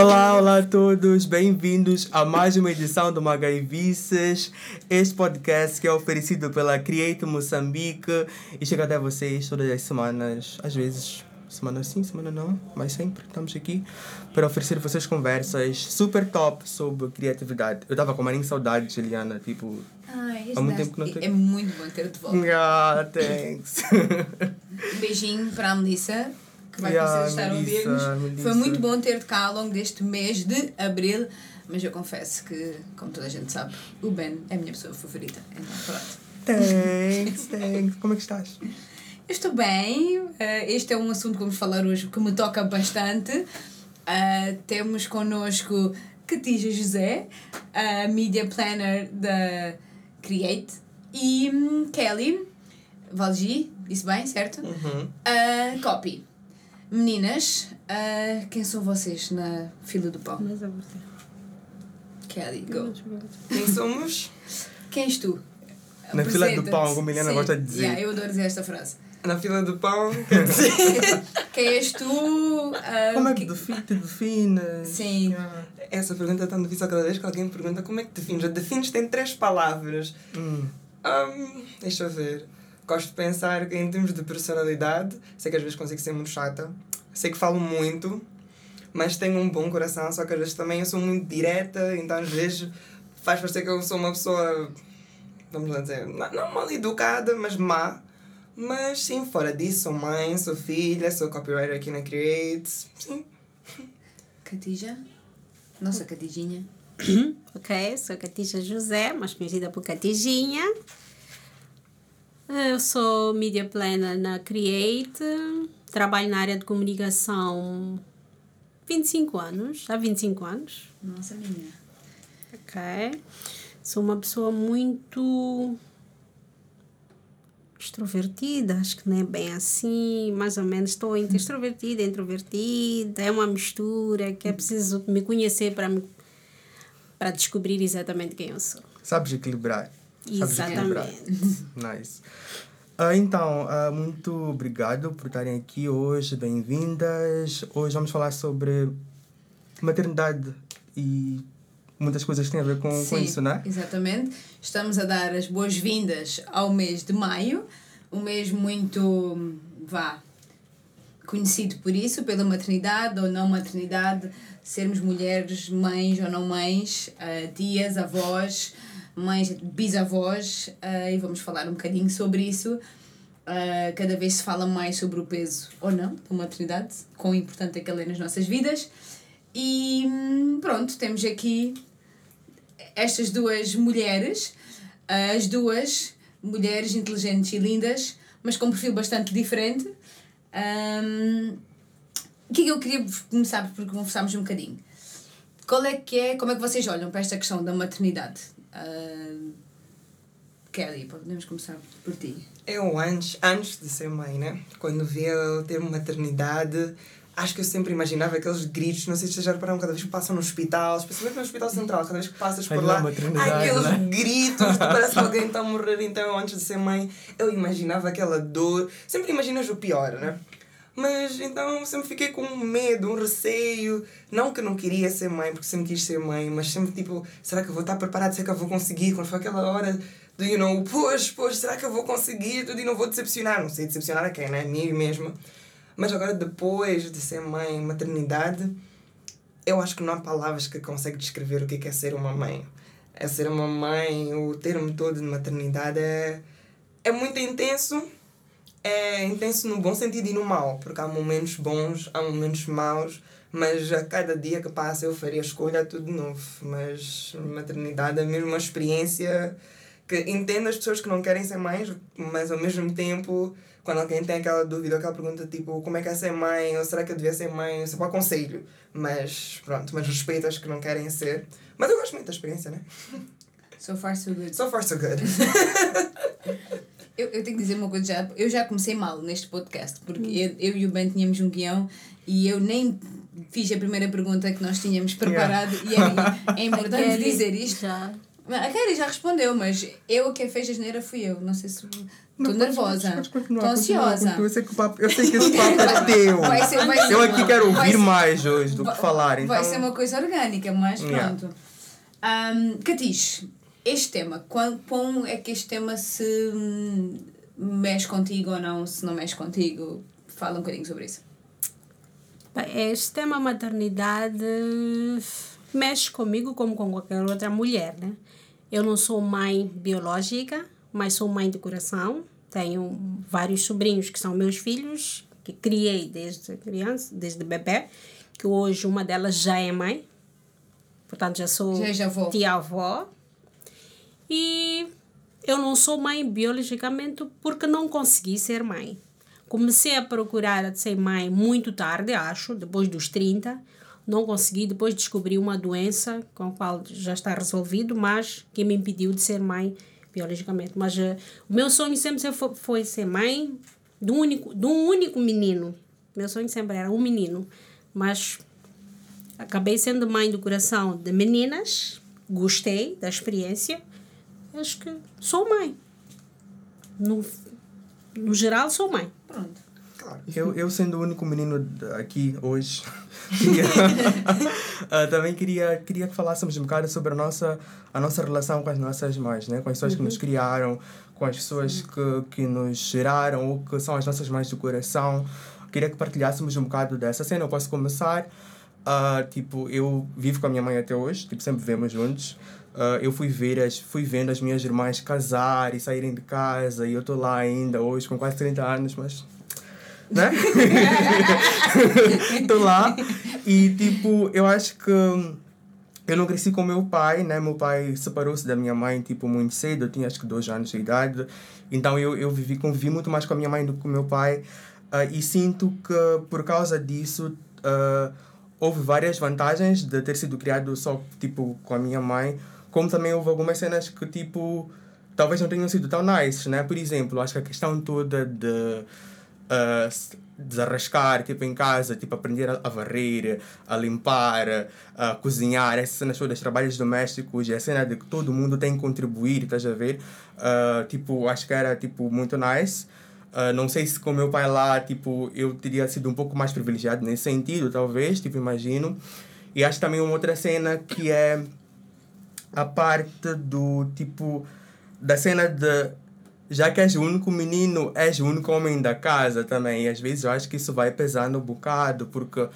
Olá, olá a todos, bem-vindos a mais uma edição do Magaivices, este podcast que é oferecido pela Create Moçambique e chega até vocês todas as semanas, às vezes semana sim, semana não, mas sempre estamos aqui para oferecer a vocês conversas super top sobre criatividade. Eu estava com uma saudade, Juliana, tipo, Ai, há muito tempo que não É muito bom ter de volta. Ah, thanks. Um beijinho para a Melissa, vai Yeah, precisar estar a ouvir-nos. Foi muito bom ter-te cá ao longo deste mês de abril, mas eu confesso que, como toda a gente sabe, o Ben é a minha pessoa favorita. Então, pronto. thanks, thanks. Como é que estás? Eu estou bem. eh, este é um assunto que vamos falar hoje que me toca bastante. Eh, temos connosco Catija José, a media planner da Create, e hum, Kelly Valgi, disse bem, certo? Uhum. A copy. Meninas, eh, quem são vocês na fila do pão? Mas é você. Kelly, go. Quem somos? Quem és tu? Na fila do pão, como a Helena gosta de dizer. Yeah, eu adoro dizer esta frase. Na fila do pão, quer dizer. Quem és tu? Ah, Como é que que- defi- te defines? Sim. Yeah. Essa pergunta é tão difícil cada vez que alguém me pergunta como é que defines. A defines tem três palavras. Hum. Hum, deixa eu ver. Gosto de pensar que em termos de personalidade, sei que às vezes consigo ser muito chata, sei que falo muito, mas tenho um bom coração, só que às vezes também eu sou muito direta, então às vezes faz parecer que eu sou uma pessoa, vamos lá dizer, não não mal educada, mas má. Mas sim, fora disso, sou mãe, sou filha, sou copywriter aqui na Create. Sim, Catija? Nossa, Catijinha. Ok, sou Catija José, mais conhecida por Catijinha. Eu sou media planner na Create. Trabalho na área de comunicação 25 anos, há 25 anos. Nossa, menina. Ok. Sou uma pessoa muito extrovertida, acho que não é bem assim, mais ou menos estou entre extrovertida e introvertida, é uma mistura que é preciso me conhecer para me para descobrir exatamente quem eu sou. Sabes equilibrar. Exatamente. Nice. Ah, então, ah, muito obrigado por estarem aqui hoje, bem-vindas. Hoje vamos falar sobre maternidade e muitas coisas que têm a ver com, com Sim, isso, não é? Exatamente. Estamos a dar as boas-vindas ao mês de maio, um mês muito, vá, conhecido por isso, pela maternidade ou não maternidade, sermos mulheres, mães ou não mães, ah, tias, avós, mães, bisavós, ah, e vamos falar um bocadinho sobre isso. Ah, cada vez se fala mais sobre o peso ou não da maternidade, quão importante é que ela é nas nossas vidas. E hum, pronto, temos aqui estas duas mulheres, as duas mulheres inteligentes e lindas, mas com um perfil bastante diferente. Ahm, o que é que eu queria começar por conversarmos um bocadinho? Qual é que é, como é que vocês olham para esta questão da maternidade? Ahm, Kelly, podemos começar por ti. Eu antes, antes de ser mãe, né? Quando via o termo maternidade, acho que eu sempre imaginava aqueles gritos, não sei se vocês já repararam, cada vez que passam no hospital, especialmente no hospital central, cada vez que passas por Ai, lá, ai, aqueles né? gritos, parece que alguém está a morrer, então eu, antes de ser mãe, eu imaginava aquela dor, sempre imaginas o pior, né? Mas então sempre fiquei com um medo, um receio. Não que eu não queria ser mãe, porque sempre quis ser mãe, mas sempre tipo, será que eu vou estar preparado? Será que eu vou conseguir? Quando foi aquela hora do, you know, pois, pois, será que eu vou conseguir? Tudo e não vou decepcionar. Não sei decepcionar a quem, né? A mim mesma. Mas agora, depois de ser mãe, maternidade, eu acho que não há palavras que conseguem descrever o que é ser uma mãe. É ser uma mãe, o termo todo de maternidade é, é muito intenso. É intenso no bom sentido e no mau, porque há momentos bons, há momentos maus, mas a cada dia que passa eu faria a escolha tudo de novo. Mas maternidade é mesmo uma experiência que entendo as pessoas que não querem ser mães, mas ao mesmo tempo, quando alguém tem aquela dúvida, aquela pergunta tipo como é que é ser mãe, ou será que eu devia ser mãe, eu sempre aconselho. Mas pronto, mas respeito as que não querem ser. Mas eu gosto muito da experiência, né? So far, so good. So far, so good. Eu, eu tenho que dizer uma coisa já. Eu já comecei mal neste podcast, porque eu, eu e o Ben tínhamos um guião e eu nem fiz a primeira pergunta que nós tínhamos preparado e é, é importante Kelly dizer isto. Já. A Kelly já respondeu, mas eu quem fez a geneira fui eu. Não sei se. Estou nervosa. Estou ansiosa. Eu sei que, o papo, eu sei que esse papo é teu. Vai ser- vai ser- eu aqui quero vai ouvir ser- mais hoje do que falar. Então... Vai ser uma coisa orgânica, mas Yeah. pronto. Um, Catiche, este tema, quão, é que este tema se hum, mexe contigo ou não, se não mexe contigo? Fala um bocadinho sobre isso. Bem, Este tema maternidade mexe comigo como com qualquer outra mulher, né? Eu não sou mãe biológica, mas sou mãe de coração. Tenho vários sobrinhos que são meus filhos, que criei desde criança, desde bebê, que hoje uma delas já é mãe. Portanto, já sou avó. tia-avó. E eu não sou mãe biologicamente porque não consegui ser mãe. Comecei a procurar ser mãe muito tarde, acho, depois dos 30. Não consegui, depois descobri uma doença com a qual já está resolvido, mas que me impediu de ser mãe biologicamente. Mas eh, o meu sonho sempre se- fo- foi ser mãe de um único, de um único menino. Meu sonho sempre era um menino. Mas acabei sendo mãe do coração de meninas, gostei da experiência. Acho que sou mãe. No, no geral, sou mãe. Pronto. Claro. Eu, eu sendo o único menino aqui hoje, queria, ah, também queria, queria que falássemos um bocado sobre a nossa, a nossa relação com as nossas mães, né? com as pessoas que nos criaram, com as pessoas que, que nos geraram ou que são as nossas mães do coração. Queria que partilhássemos um bocado dessa cena. Eu posso começar. Ah, tipo, eu vivo com a minha mãe até hoje, tipo, sempre vivemos juntos. Ah, eu fui ver as, fui vendo as minhas irmãs casar e saírem de casa e eu estou lá ainda hoje com quase 30 anos, mas né? Tô lá. E, tipo, eu acho que eu não cresci com meu pai, né? Meu pai separou-se da minha mãe, tipo, muito cedo. Eu tinha, acho que, dois anos de idade. Então, eu, eu vivi, convivi muito mais com a minha mãe do que com meu pai. Ah, e sinto que, por causa disso, ah, houve várias vantagens de ter sido criado só, tipo, com a minha mãe. Como também houve algumas cenas que, tipo, talvez não tenham sido tão nice, né? Por exemplo, acho que a questão toda de uh, desarrascar, tipo, em casa, tipo, aprender a varrer, a limpar, a cozinhar, essas cenas todas, trabalhos domésticos, e a cena de que todo mundo tem que contribuir, estás a ver? Uh, tipo, acho que era, tipo, muito nice. Uh, não sei se com meu pai lá, tipo, eu teria sido um pouco mais privilegiado nesse sentido, talvez, tipo, imagino. E acho também uma outra cena que é a parte do tipo da cena de já que és o único menino, és o único homem da casa também. E às vezes eu acho que isso vai pesando um bocado, porque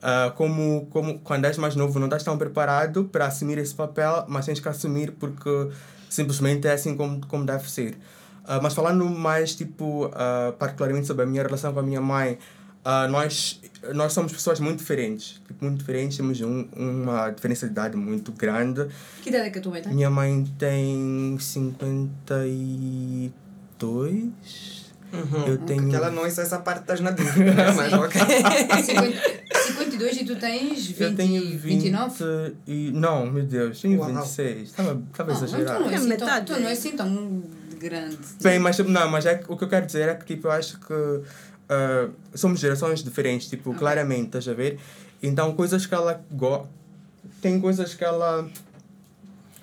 ah, como, como quando és mais novo não estás tão preparado para assumir esse papel, mas tens que assumir porque simplesmente é assim como, como deve ser. Ah, mas falando mais, tipo, ah, particularmente sobre a minha relação com a minha mãe, ah, nós, nós somos pessoas muito diferentes. Tipo, muito diferentes, temos um, uma diferença de idade muito grande. Que idade é que a tua mãe tem? Minha mãe tem 52. Uhum. Eu tenho. Porque ela não é só essa parte das na dúvida, né? mas ok. 50, 52 e tu tens 20, eu tenho 20 29? E, não, meu Deus, tenho Uau. 26. Estava, estava Ah, exagerado. não é É assim tão, metade. tu não é assim tão grande. Bem, mas não, mas é, que- o que eu quero dizer é que tipo, eu acho que ah, somos gerações diferentes, tipo, claramente, estás a ver? Então, coisas que ela gosta. Tem coisas que ela.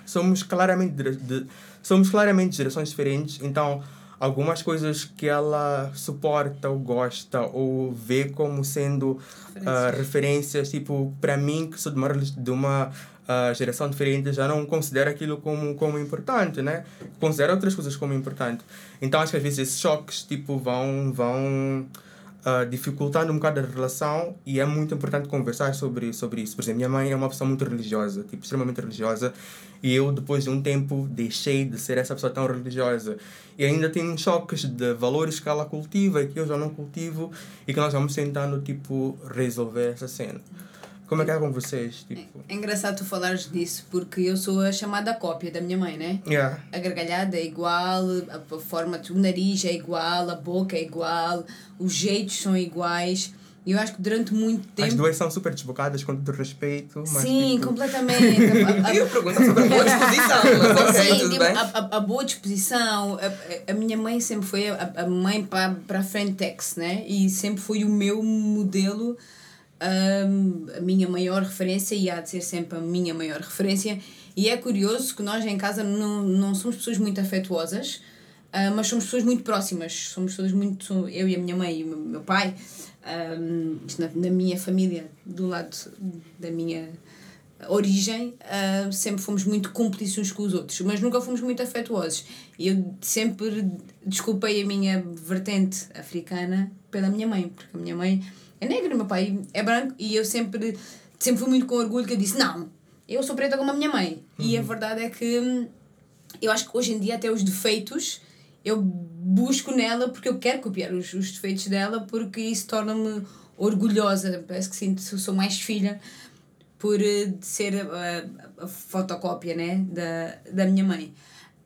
Somos claramente, de, somos claramente gerações diferentes, então algumas coisas que ela suporta ou gosta ou vê como sendo ah, referências, tipo, para mim, que sou de uma, de uma ah, geração diferente, já não considero aquilo como, como importante, né? Considero outras coisas como importante. Então, acho que às vezes esses choques, tipo, vão, vão ah, dificultando um bocado a relação e é muito importante conversar sobre, sobre isso. Por exemplo, minha mãe é uma pessoa muito religiosa, tipo, extremamente religiosa, e eu, depois de um tempo, deixei de ser essa pessoa tão religiosa. E ainda tenho choques de valores que ela cultiva e que eu já não cultivo e que nós vamos tentando, tipo, resolver essa cena. Como é que é com vocês? Tipo, É engraçado tu falares disso porque eu sou a chamada cópia da minha mãe, né? yeah. A gargalhada é igual, a forma, o nariz é igual, a boca é igual, os jeitos são iguais. E eu acho que durante muito As tempo. duas são super desbocadas com todo respeito, mas Sim, tipo, completamente. A- a- eu pergunto sobre a boa disposição, mas Sim, tudo tipo, bem. a, a, boa disposição. A, a- a minha mãe sempre foi a, a mãe para a Frentex, né? E sempre foi o meu modelo, hum, a minha maior referência, e há de ser sempre a minha maior referência. E é curioso que nós em casa não, não somos pessoas muito afetuosas, uh, mas somos pessoas muito próximas. Somos pessoas muito. Eu e a minha mãe e o meu, pai, um, na, na minha família, do lado da minha origem, uh, sempre fomos muito cúmplices uns com os outros, mas nunca fomos muito afetuosos. E eu sempre desculpei a minha vertente africana pela minha mãe, porque a minha mãe é negra, meu pai é branco, e eu sempre, sempre fui muito com orgulho que eu disse: Não, eu sou preta como a minha mãe. Uhum. E a verdade é que hum, eu acho que hoje em dia, até os defeitos, eu busco nela porque eu quero copiar os, os defeitos dela, porque isso torna-me orgulhosa. Parece que sinto sou mais filha por eh, ser a, a, fotocópia né, da, da minha mãe.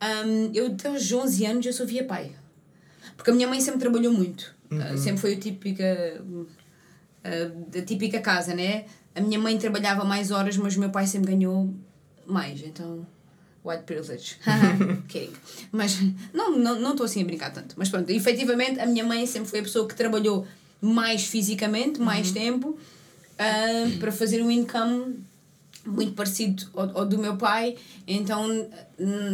Um, eu até aos 11 anos eu só via pai. Porque a minha mãe sempre trabalhou muito. Uhum. Uh, sempre foi a típica, uh, a típica casa, né? A minha mãe trabalhava mais horas, mas o meu pai sempre ganhou mais. Então, white privilege. kidding. Mas não estou não, não assim a brincar tanto. Mas pronto, efetivamente a minha mãe sempre foi a pessoa que trabalhou mais fisicamente, mais uhum. tempo uh, para fazer um income muito parecido ao, ao, do meu pai. Então,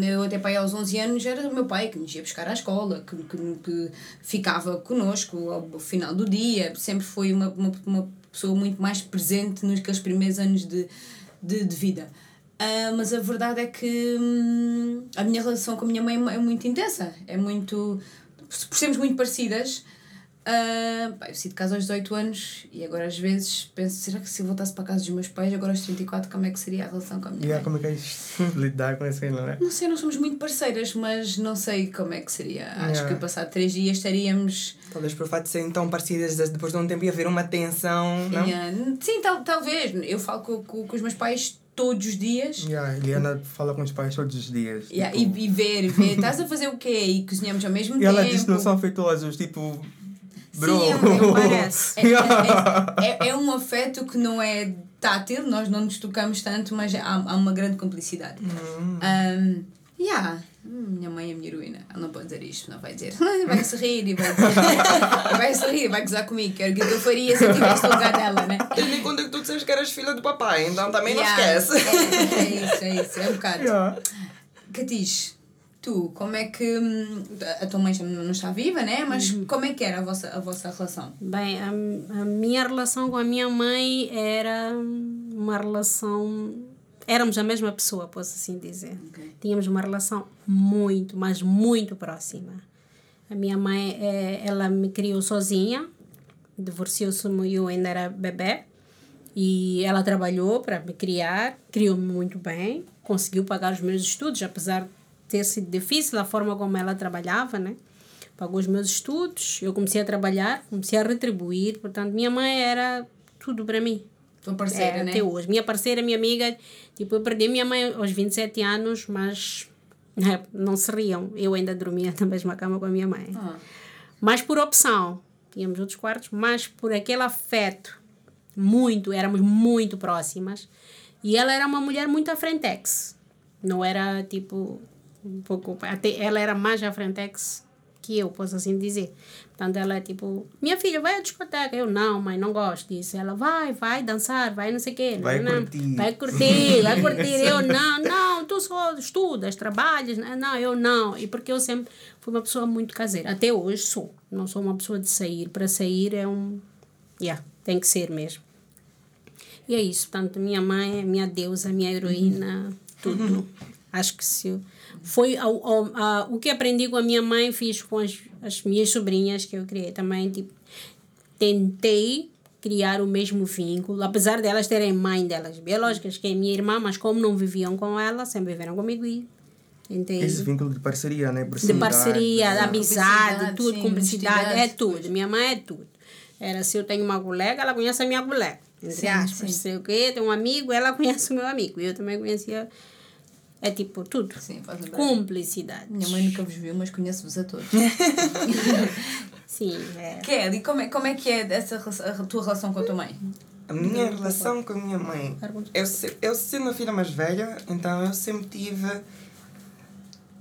eu até pai aos 11 anos era o meu pai que nos ia buscar à escola, que, que, que ficava connosco ao, ao final do dia. Sempre foi uma, uma, uma pessoa muito mais presente nos primeiros anos de, de, de vida. Uh, mas a verdade é que hum, a minha relação com a minha mãe é muito intensa. É muito. Por sermos muito parecidas, Uh, pá, eu saí de casa aos 18 anos e agora às vezes penso, será que se eu voltasse para a casa dos meus pais, agora aos 34, como é que seria a relação com a minha yeah, mãe? como é que é lidar com essa não é? Não sei, nós somos muito parceiras, mas não sei como é que seria. Yeah. Acho que passado 3 dias estaríamos... Talvez por fato de serem tão parecidas, depois de um tempo ia haver uma tensão, não? Yeah. Sim, tal, talvez. Eu falo com, com, com os meus pais todos os dias. Yeah, Eliana fala com os pais todos os dias. Yeah, tipo... e, e ver, ver, estás a fazer o quê? E cozinhamos ao mesmo e tempo. E ela diz que não são afetuosos, tipo Bro. Sim, é, parece. É, é, é, é, um afeto que não é tátil, nós não nos tocamos tanto, mas há, há uma grande cumplicidade. Hum. Um, yeah. Minha mãe é minha heroína. Ela não pode dizer isto, não vai dizer. Vai se rir e vai dizer. vai se rir, vai gozar comigo. Que era o que eu faria se eu tivesse lugar dela, né? Tendo em conta que tu disseste que eras filha do papai, então também yeah. não esquece. É, é isso, é isso. É um bocado. Yeah. Catiz, Tu, como é que. Hum, a tua mãe já não está viva, né? Mas uhum. como é que era a vossa, a vossa relação? Bem, a, a minha relação com a minha mãe era uma relação. Éramos a mesma pessoa, posso assim dizer. Okay. Tínhamos uma relação muito, mas muito próxima. A minha mãe, é, ela me criou sozinha, divorciou-se eu ainda era bebê. E ela trabalhou para me criar, criou-me muito bem, conseguiu pagar os meus estudos, apesar ter sido difícil a forma como ela trabalhava, né? Pagou os meus estudos, eu comecei a trabalhar, comecei a retribuir, portanto, minha mãe era tudo para mim. Tua parceira, é, né? Até hoje. Minha parceira, minha amiga, tipo, eu perdi minha mãe aos 27 anos, mas né, não se riam. Eu ainda dormia na mesma cama com a minha mãe. Ah. Mas por opção, tínhamos outros quartos, mas por aquele afeto, muito, éramos muito próximas. E ela era uma mulher muito à frentex. Não era tipo um pouco até ela era mais à frentex que eu posso assim dizer. Portanto ela é tipo minha filha vai à discoteca. Eu não mãe não gosto disso. Ela vai vai dançar vai não sei o quê. Vai não, curtir. vai curtir vai curtir. Eu não não tu só estudas trabalhas. Não eu não. E porque eu sempre fui uma pessoa muito caseira. Até hoje sou. Não sou uma pessoa de sair. Para sair é um yeah, tem que ser mesmo. E é isso. Portanto minha mãe é minha deusa minha heroína tudo. Acho que se eu foi ao, ao, a, o que aprendi com a minha mãe, fiz com as, as minhas sobrinhas que eu criei também. Tipo, tentei criar o mesmo vínculo, apesar delas terem mãe delas biológicas, que é minha irmã, mas como não viviam com ela, sempre viveram comigo e tentei. Esse vínculo de parceria, né? De parceria, de amizade, tudo, sim, cumplicidade, é tudo. Minha mãe é tudo. Era se eu tenho uma colega, ela conhece a minha colega. Entre sim, aspas, sim. sei o quê, tem um amigo, ela conhece o meu amigo. Eu também conhecia é tipo tudo. Sim, faz Cumplicidade. Minha mãe nunca vos viu, mas conheço-vos a todos. Sim, é. Kelly, como é, como é que é essa, a tua relação com a tua mãe? A minha relação com a minha mãe. Eu, eu sendo a filha mais velha, então eu sempre tive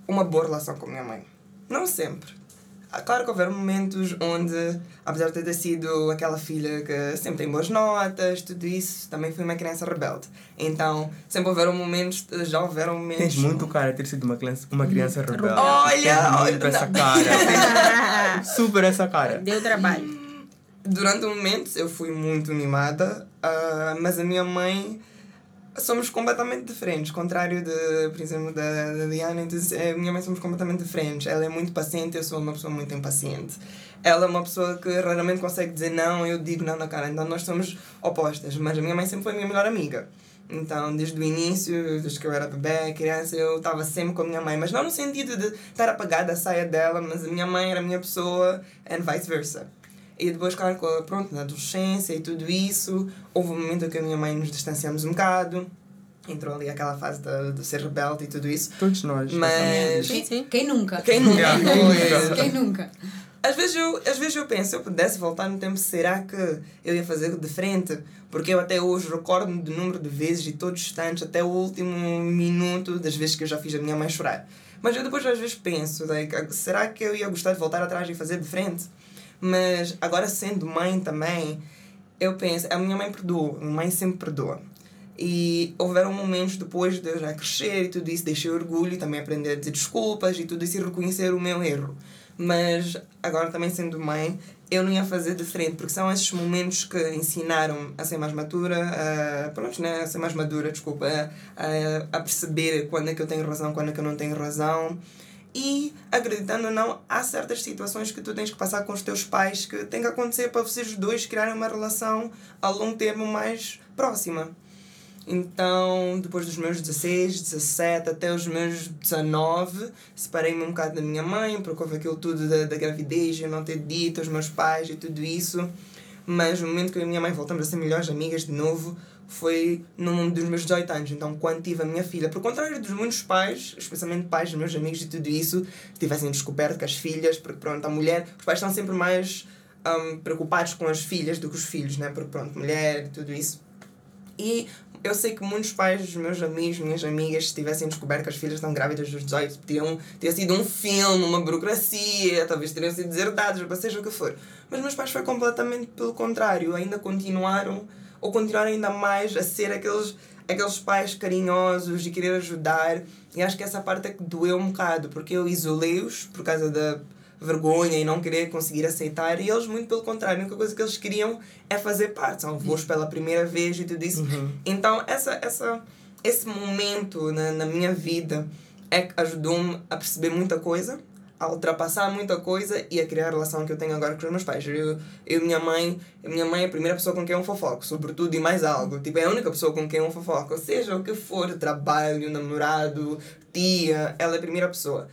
uma boa relação com a minha mãe. Não sempre. Ah, Claro que houveram momentos onde, apesar de ter sido aquela filha que sempre tem boas notas, tudo isso, também fui uma criança rebelde. Então, sempre houveram momentos, já houveram momentos. Tens muito cara de ter sido uma criança, uma criança rebelde. Olha, Tens muito olha, essa cara. Super essa cara. Deu trabalho. Durante um momento eu fui muito mimada, ah, mas a minha mãe somos completamente diferentes, contrário de, por exemplo, da, da Diana, então, a minha mãe somos completamente diferentes. Ela é muito paciente, eu sou uma pessoa muito impaciente. Ela é uma pessoa que raramente consegue dizer não, eu digo não na cara, então nós somos opostas, mas a minha mãe sempre foi a minha melhor amiga. Então, desde o início, desde que eu era bebê, criança, eu estava sempre com a minha mãe, mas não no sentido de estar apagada a saia dela, mas a minha mãe era a minha pessoa and vice versa. E depois, claro, com- pronto, na adolescência e tudo isso, houve um momento em que a minha mãe nos distanciamos um bocado. Entrou ali aquela fase de, de ser rebelde e tudo isso. Todos nós. Mas- Sim, sim. Quem nunca? Quem nunca? Yeah, quem Pois. nunca? Quem nunca? Às vezes, eu, às vezes eu penso, se eu pudesse voltar no tempo, será que eu ia fazer de frente? Porque eu até hoje recordo-me do número de vezes e todos os instantes, até o último minuto das vezes que eu já fiz a minha mãe chorar. Mas eu depois às vezes penso, like, será que eu ia gostar de voltar atrás e fazer de frente? Mas agora sendo mãe também, eu penso, a minha mãe perdoa, a minha mãe sempre perdoa. E houveram momentos depois de eu já crescer e tudo isso, deixei orgulho também aprender a dizer desculpas e tudo isso e reconhecer o meu erro. Mas agora também sendo mãe, eu não ia fazer diferente, porque são esses momentos que ensinaram a ser mais madura, a, pronto, né, a ser mais madura, desculpa, a, a perceber quando é que eu tenho razão, quando é que eu não tenho razão. E, acreditando ou não, há certas situações que tu tens que passar com os teus pais que tem que acontecer para vocês dois criarem uma relação a longo termo mais próxima. Então, depois dos meus 16, 17 até os meus 19, separei-me um bocado da minha mãe, porque houve aquilo tudo da, da gravidez, eu não ter dito aos meus pais e tudo isso. Mas no momento que a minha mãe voltamos a ser melhores amigas de novo, foi no mundo dos meus 18 anos. Então, quando tive a minha filha, por contrário dos muitos pais, especialmente pais dos meus amigos e tudo isso, tivessem descoberto que as filhas, porque pronto, a mulher, os pais estão sempre mais hum, preocupados com as filhas do que os filhos, né? Porque pronto, mulher e tudo isso. E eu sei que muitos pais dos meus amigos, minhas amigas, se tivessem descoberto que as filhas estão grávidas dos 18, teriam ter sido um filme, uma burocracia, talvez teriam sido desertados, seja o que for. Mas meus pais foi completamente pelo contrário, ainda continuaram, ou continuaram ainda mais a ser aqueles, aqueles pais carinhosos e querer ajudar. E acho que essa parte é que doeu um bocado, porque eu isolei-os por causa da vergonha e não querer conseguir aceitar, e eles, muito pelo contrário, a única coisa que eles queriam é fazer parte, são avós pela primeira vez e tudo isso. Então, essa, essa, esse momento na, na minha vida é que ajudou-me a perceber muita coisa, a ultrapassar muita coisa e a criar a relação que eu tenho agora com os meus pais. Eu, e minha mãe, a minha mãe é a primeira pessoa com quem eu fofoco, sobretudo e mais algo. Tipo, é a única pessoa com quem eu fofoco, seja o que for, trabalho, namorado, tia, ela é a primeira pessoa.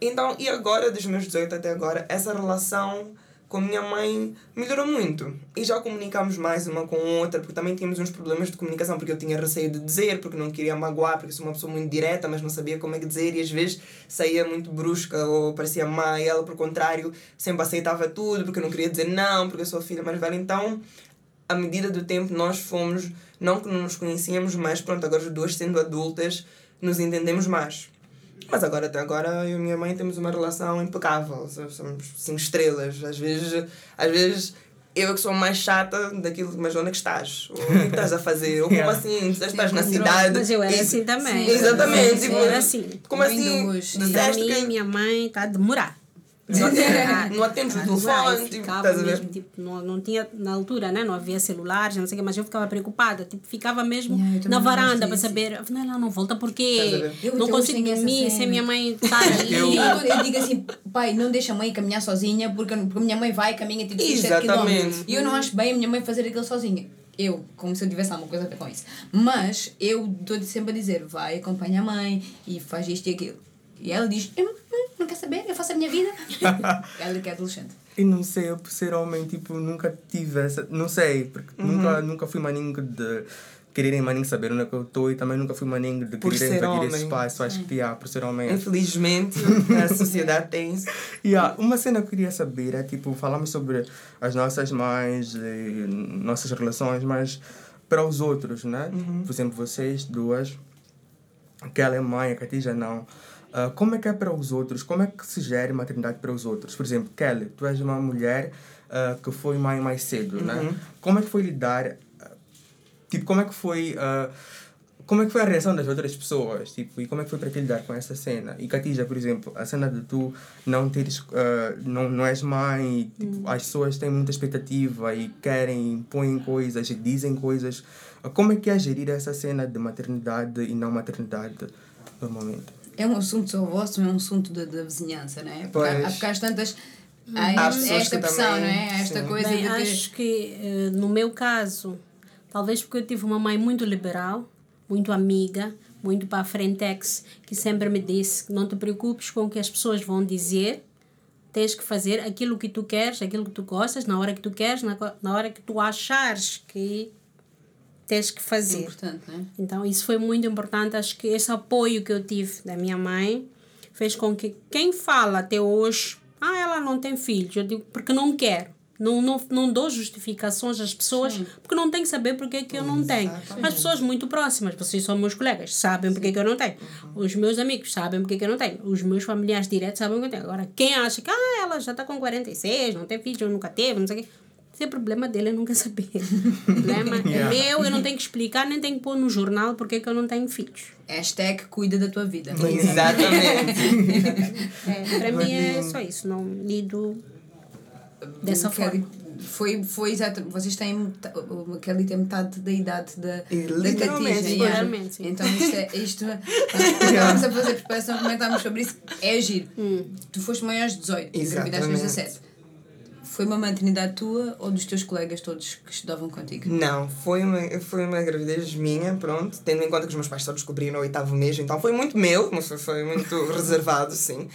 Então, e agora, dos meus 18 até agora, essa relação com a minha mãe melhorou muito. E já comunicamos mais uma com outra, porque também tínhamos uns problemas de comunicação, porque eu tinha receio de dizer, porque não queria magoar, porque sou uma pessoa muito direta, mas não sabia como é que dizer, e às vezes saía muito brusca ou parecia má, e ela, por contrário, sempre aceitava tudo, porque eu não queria dizer não, porque eu sou a filha mais velha. Então, à medida do tempo, nós fomos, não que não nos conhecíamos, mas pronto, agora as duas sendo adultas, nos entendemos mais. Mas agora, até agora, eu e minha mãe temos uma relação impecável. Somos cinco estrelas. Às vezes, às vezes eu é que sou mais chata daquilo, mas onde é que estás? O que é estás a fazer? Ou como Yeah. assim? Estás na controle. cidade? Mas eu era Isso- assim também. Sim, exatamente. Eu tipo, era assim. Como assim? Disseste mim, que minha mãe está a demorar. Não atendes- não atendes o a demorar. telefone, tipo, ficava mesmo, tipo, não, não tinha, na altura, né? Não havia celulares, não sei o quê, mas eu ficava preocupada. Tipo, ficava mesmo Yeah, na não varanda para saber, afinal ela não volta porque? Eu não consigo dormir sem minha mãe estar ali. Eu, eu digo assim, pai, não deixa a mãe caminhar sozinha porque, porque a minha mãe vai e caminha tipo 6, 7 Exatamente. quilómetros. E eu não acho bem a minha mãe fazer aquilo sozinha. Eu, como se eu tivesse alguma coisa a ver com isso. Mas eu estou sempre a dizer, vai, acompanha a mãe e faz isto e aquilo. E ela diz, eu não, não quer saber, eu faço a minha vida. ela que é adolescente. E não sei, eu por ser homem, tipo, nunca tive essa. Não sei, porque Uhum. nunca, nunca fui maninho de quererem maninho saber onde é que eu estou e também nunca fui maninho de Por querer ser invadir esse espaço. Acho que, yeah, por ser homem. é Infelizmente, a sociedade tem isso. Yeah, uma cena que eu queria saber é, tipo, falamos sobre as nossas mães e nossas relações, mas para os outros, né? Por exemplo, vocês duas, que ela é mãe, a Catija não. Uh, como é que é para os outros? Como é que se gera maternidade para os outros? Por exemplo, Kelly, tu és uma mulher uh, que foi mãe mais cedo, né? Uhum. Como é que foi lidar? uh, tipo, como é que foi... uh, como é que foi a reação das outras pessoas? Tipo, e como é que foi para ti lidar com essa cena? E Catija, por exemplo, a cena de tu não teres... uh, não, não és mãe, tipo, as pessoas têm muita expectativa e querem, impõem coisas e dizem coisas. Como é que é gerir essa cena de maternidade e não maternidade normalmente? É um assunto só vosso, não é um assunto da, da vizinhança, não é? Porque, há- Pois. porque às tantas. Há, Há este- esta pressão, também- não é? Há esta sim. coisa Bem, de que. acho que eh, no meu caso, talvez porque eu tive uma mãe muito liberal, muito amiga, muito para a frentex, que sempre me disse: não te preocupes com o que as pessoas vão dizer, tens que fazer aquilo que tu queres, aquilo que tu gostas, na hora que tu queres, na hora que tu achares que tens que fazer. importante, não é? Então, isso foi muito importante. Acho que esse apoio que eu tive da minha mãe fez com que quem fala até hoje, ah, ela não tem filhos, eu digo, porque não quero. Não, não, não dou justificações às pessoas, porque não tem que saber porque é que eu não tenho. As pessoas muito próximas, vocês são meus colegas, sabem porque é que eu não tenho. Os meus amigos sabem porque é que eu não tenho. Os meus familiares diretos sabem porque eu tenho. Agora, quem acha que ah, ela já está com 46, não tem filho, nunca teve, não sei o quê. Esse é problema dele, eu nunca saber. O problema é Yeah. meu, eu não tenho que explicar, nem tenho que pôr no jornal porque é que eu não tenho filhos. Hashtag cuida da tua vida. Exatamente. É, para mim é só isso, não lido dessa Kelly forma. Foi, foi exato. Vocês têm. O Kelly tem metade da idade da, da Literalmente, Catija. literalmente, sim. Então isto é. Isto, nós estávamos a fazer preparação, comentámos sobre isso. É agir. Tu foste mãe aos 18, engravidaste aos Exatamente. 17. Foi uma maternidade tua ou dos teus colegas todos que estudavam contigo? Não, foi uma, foi uma gravidez minha, pronto, tendo em conta que os meus pais só descobriram no oitavo mês, então foi muito meu, foi, muito reservado, sim.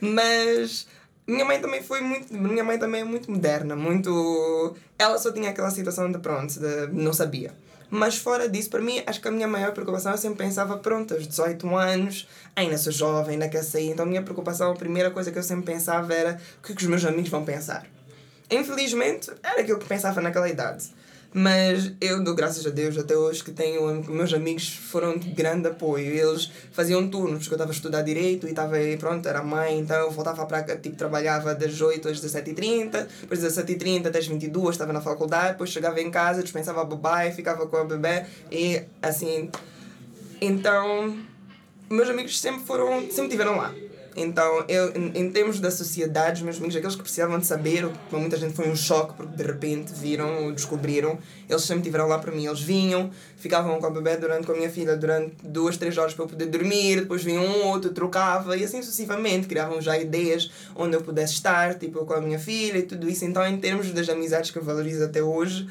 Mas minha mãe também foi muito, minha mãe também é muito moderna, muito... Ela só tinha aquela situação de, pronto, de não sabia. Mas fora disso, para mim, acho que a minha maior preocupação, eu sempre pensava, pronto, aos 18 anos, ainda sou jovem, ainda quero sair. Então a minha preocupação, a primeira coisa que eu sempre pensava era o que, que os meus amigos vão pensar. Infelizmente, era aquilo que pensava naquela idade. Mas eu dou graças a Deus até hoje que tenho meus amigos foram de grande apoio. Eles faziam turnos, porque eu estava a estudar direito e estava aí, pronto, era mãe, então eu voltava para tipo, trabalhava das 8 às 17h30, depois das 17h30 até as 22 estava na faculdade, depois chegava em casa, dispensava a babá ficava com a bebê e assim. Então, meus amigos sempre foram, sempre estiveram lá. Então, eu, em, em termos da sociedade, os meus amigos, aqueles que precisavam de saber, o que para muita gente foi um choque, porque de repente viram ou descobriram, eles sempre estiveram lá para mim. Eles vinham, ficavam com a bebê durante, com a minha filha durante duas, três horas para eu poder dormir, depois vinha um outro, trocava, e assim sucessivamente. Criavam já ideias onde eu pudesse estar, tipo, com a minha filha e tudo isso. Então, em termos das amizades que eu valorizo até hoje,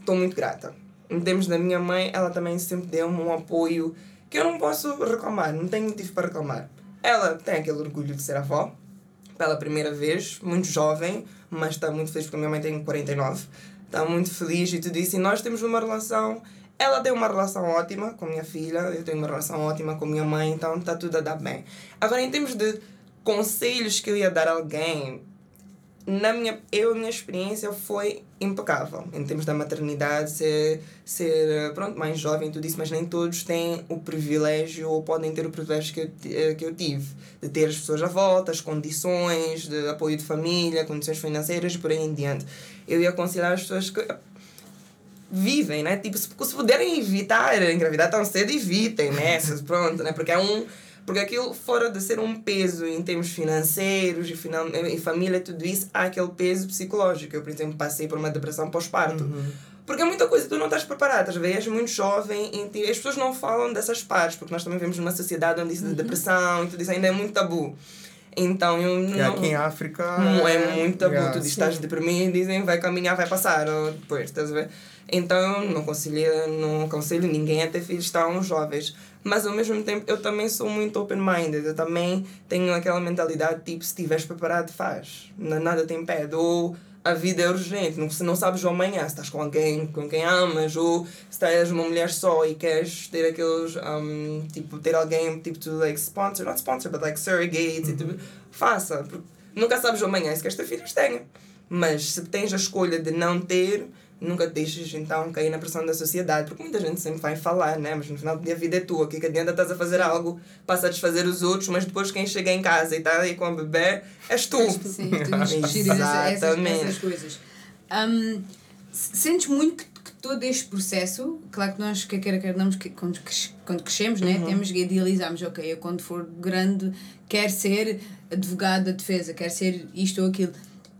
estou muito grata. Em termos da minha mãe, ela também sempre deu-me um apoio que eu não posso reclamar, não tenho motivo para reclamar. Ela tem aquele orgulho de ser avó, pela primeira vez, muito jovem, mas está muito feliz porque a minha mãe tem 49. Está muito feliz e tudo isso. E nós temos uma relação. Ela tem uma relação ótima com minha filha, eu tenho uma relação ótima com minha mãe, então está tudo a dar bem. Agora, em termos de conselhos que eu ia dar a alguém, na minha, eu, a minha experiência foi impecável em termos da maternidade, ser, ser pronto, mais jovem tudo isso, mas nem todos têm o privilégio ou podem ter o privilégio que eu, eh, que eu tive de ter as pessoas à volta, as condições de apoio de família, condições financeiras e por aí em diante. Eu ia aconselhar as pessoas que vivem, né? Tipo, se, se puderem evitar engravidar tão cedo, evitem, né? Pronto, né? Porque é um... Porque aquilo, fora de ser um peso em termos financeiros e, final, e família e tudo isso, há aquele peso psicológico. Eu, por exemplo, passei por uma depressão pós-parto. Porque é muita coisa tu não estás preparado, estás a ver? És muito jovem e as pessoas não falam dessas partes, porque nós também vivemos numa sociedade onde isso de depressão e tudo isso ainda é muito tabu. Então, eu E não... aqui em África. Mu- É muito tabu. Yeah. Tu estás deprimido, dizem vai caminhar, vai passar. Ou depois, estás a ver? Então, não aconselho, não aconselho ninguém a ter filhos tão jovens. Mas, ao mesmo tempo, eu também sou muito open-minded. Eu também tenho aquela mentalidade, tipo, se estiveres preparado, faz. Na- Nada te impede. Ou a vida é urgente. Não, se não sabes o amanhã, se estás com alguém com quem amas, ou se és uma mulher só e queres ter aqueles, um, tipo, ter alguém, tipo, to, like, sponsor, not sponsor, but, like, surrogate, e, tipo, faça. Porque nunca sabes o amanhã, se queres ter filhos, tenha. Mas se tens a escolha de não ter, nunca te deixes então cair na pressão da sociedade, porque muita gente sempre vai falar, né? Mas no final do dia a vida é tua, o que, que adianta estás a fazer algo para satisfazer os outros, mas depois quem chega em casa e está aí com a bebê és tu. Sim, temos que gerir essas, Exatamente. essas coisas. Hum, sentes muito que, que todo este processo, claro que nós, quer queira, quer não, que quando, quando crescemos, né, temos que idealizarmos, ok, eu quando for grande quero ser advogado da defesa, quero ser isto ou aquilo.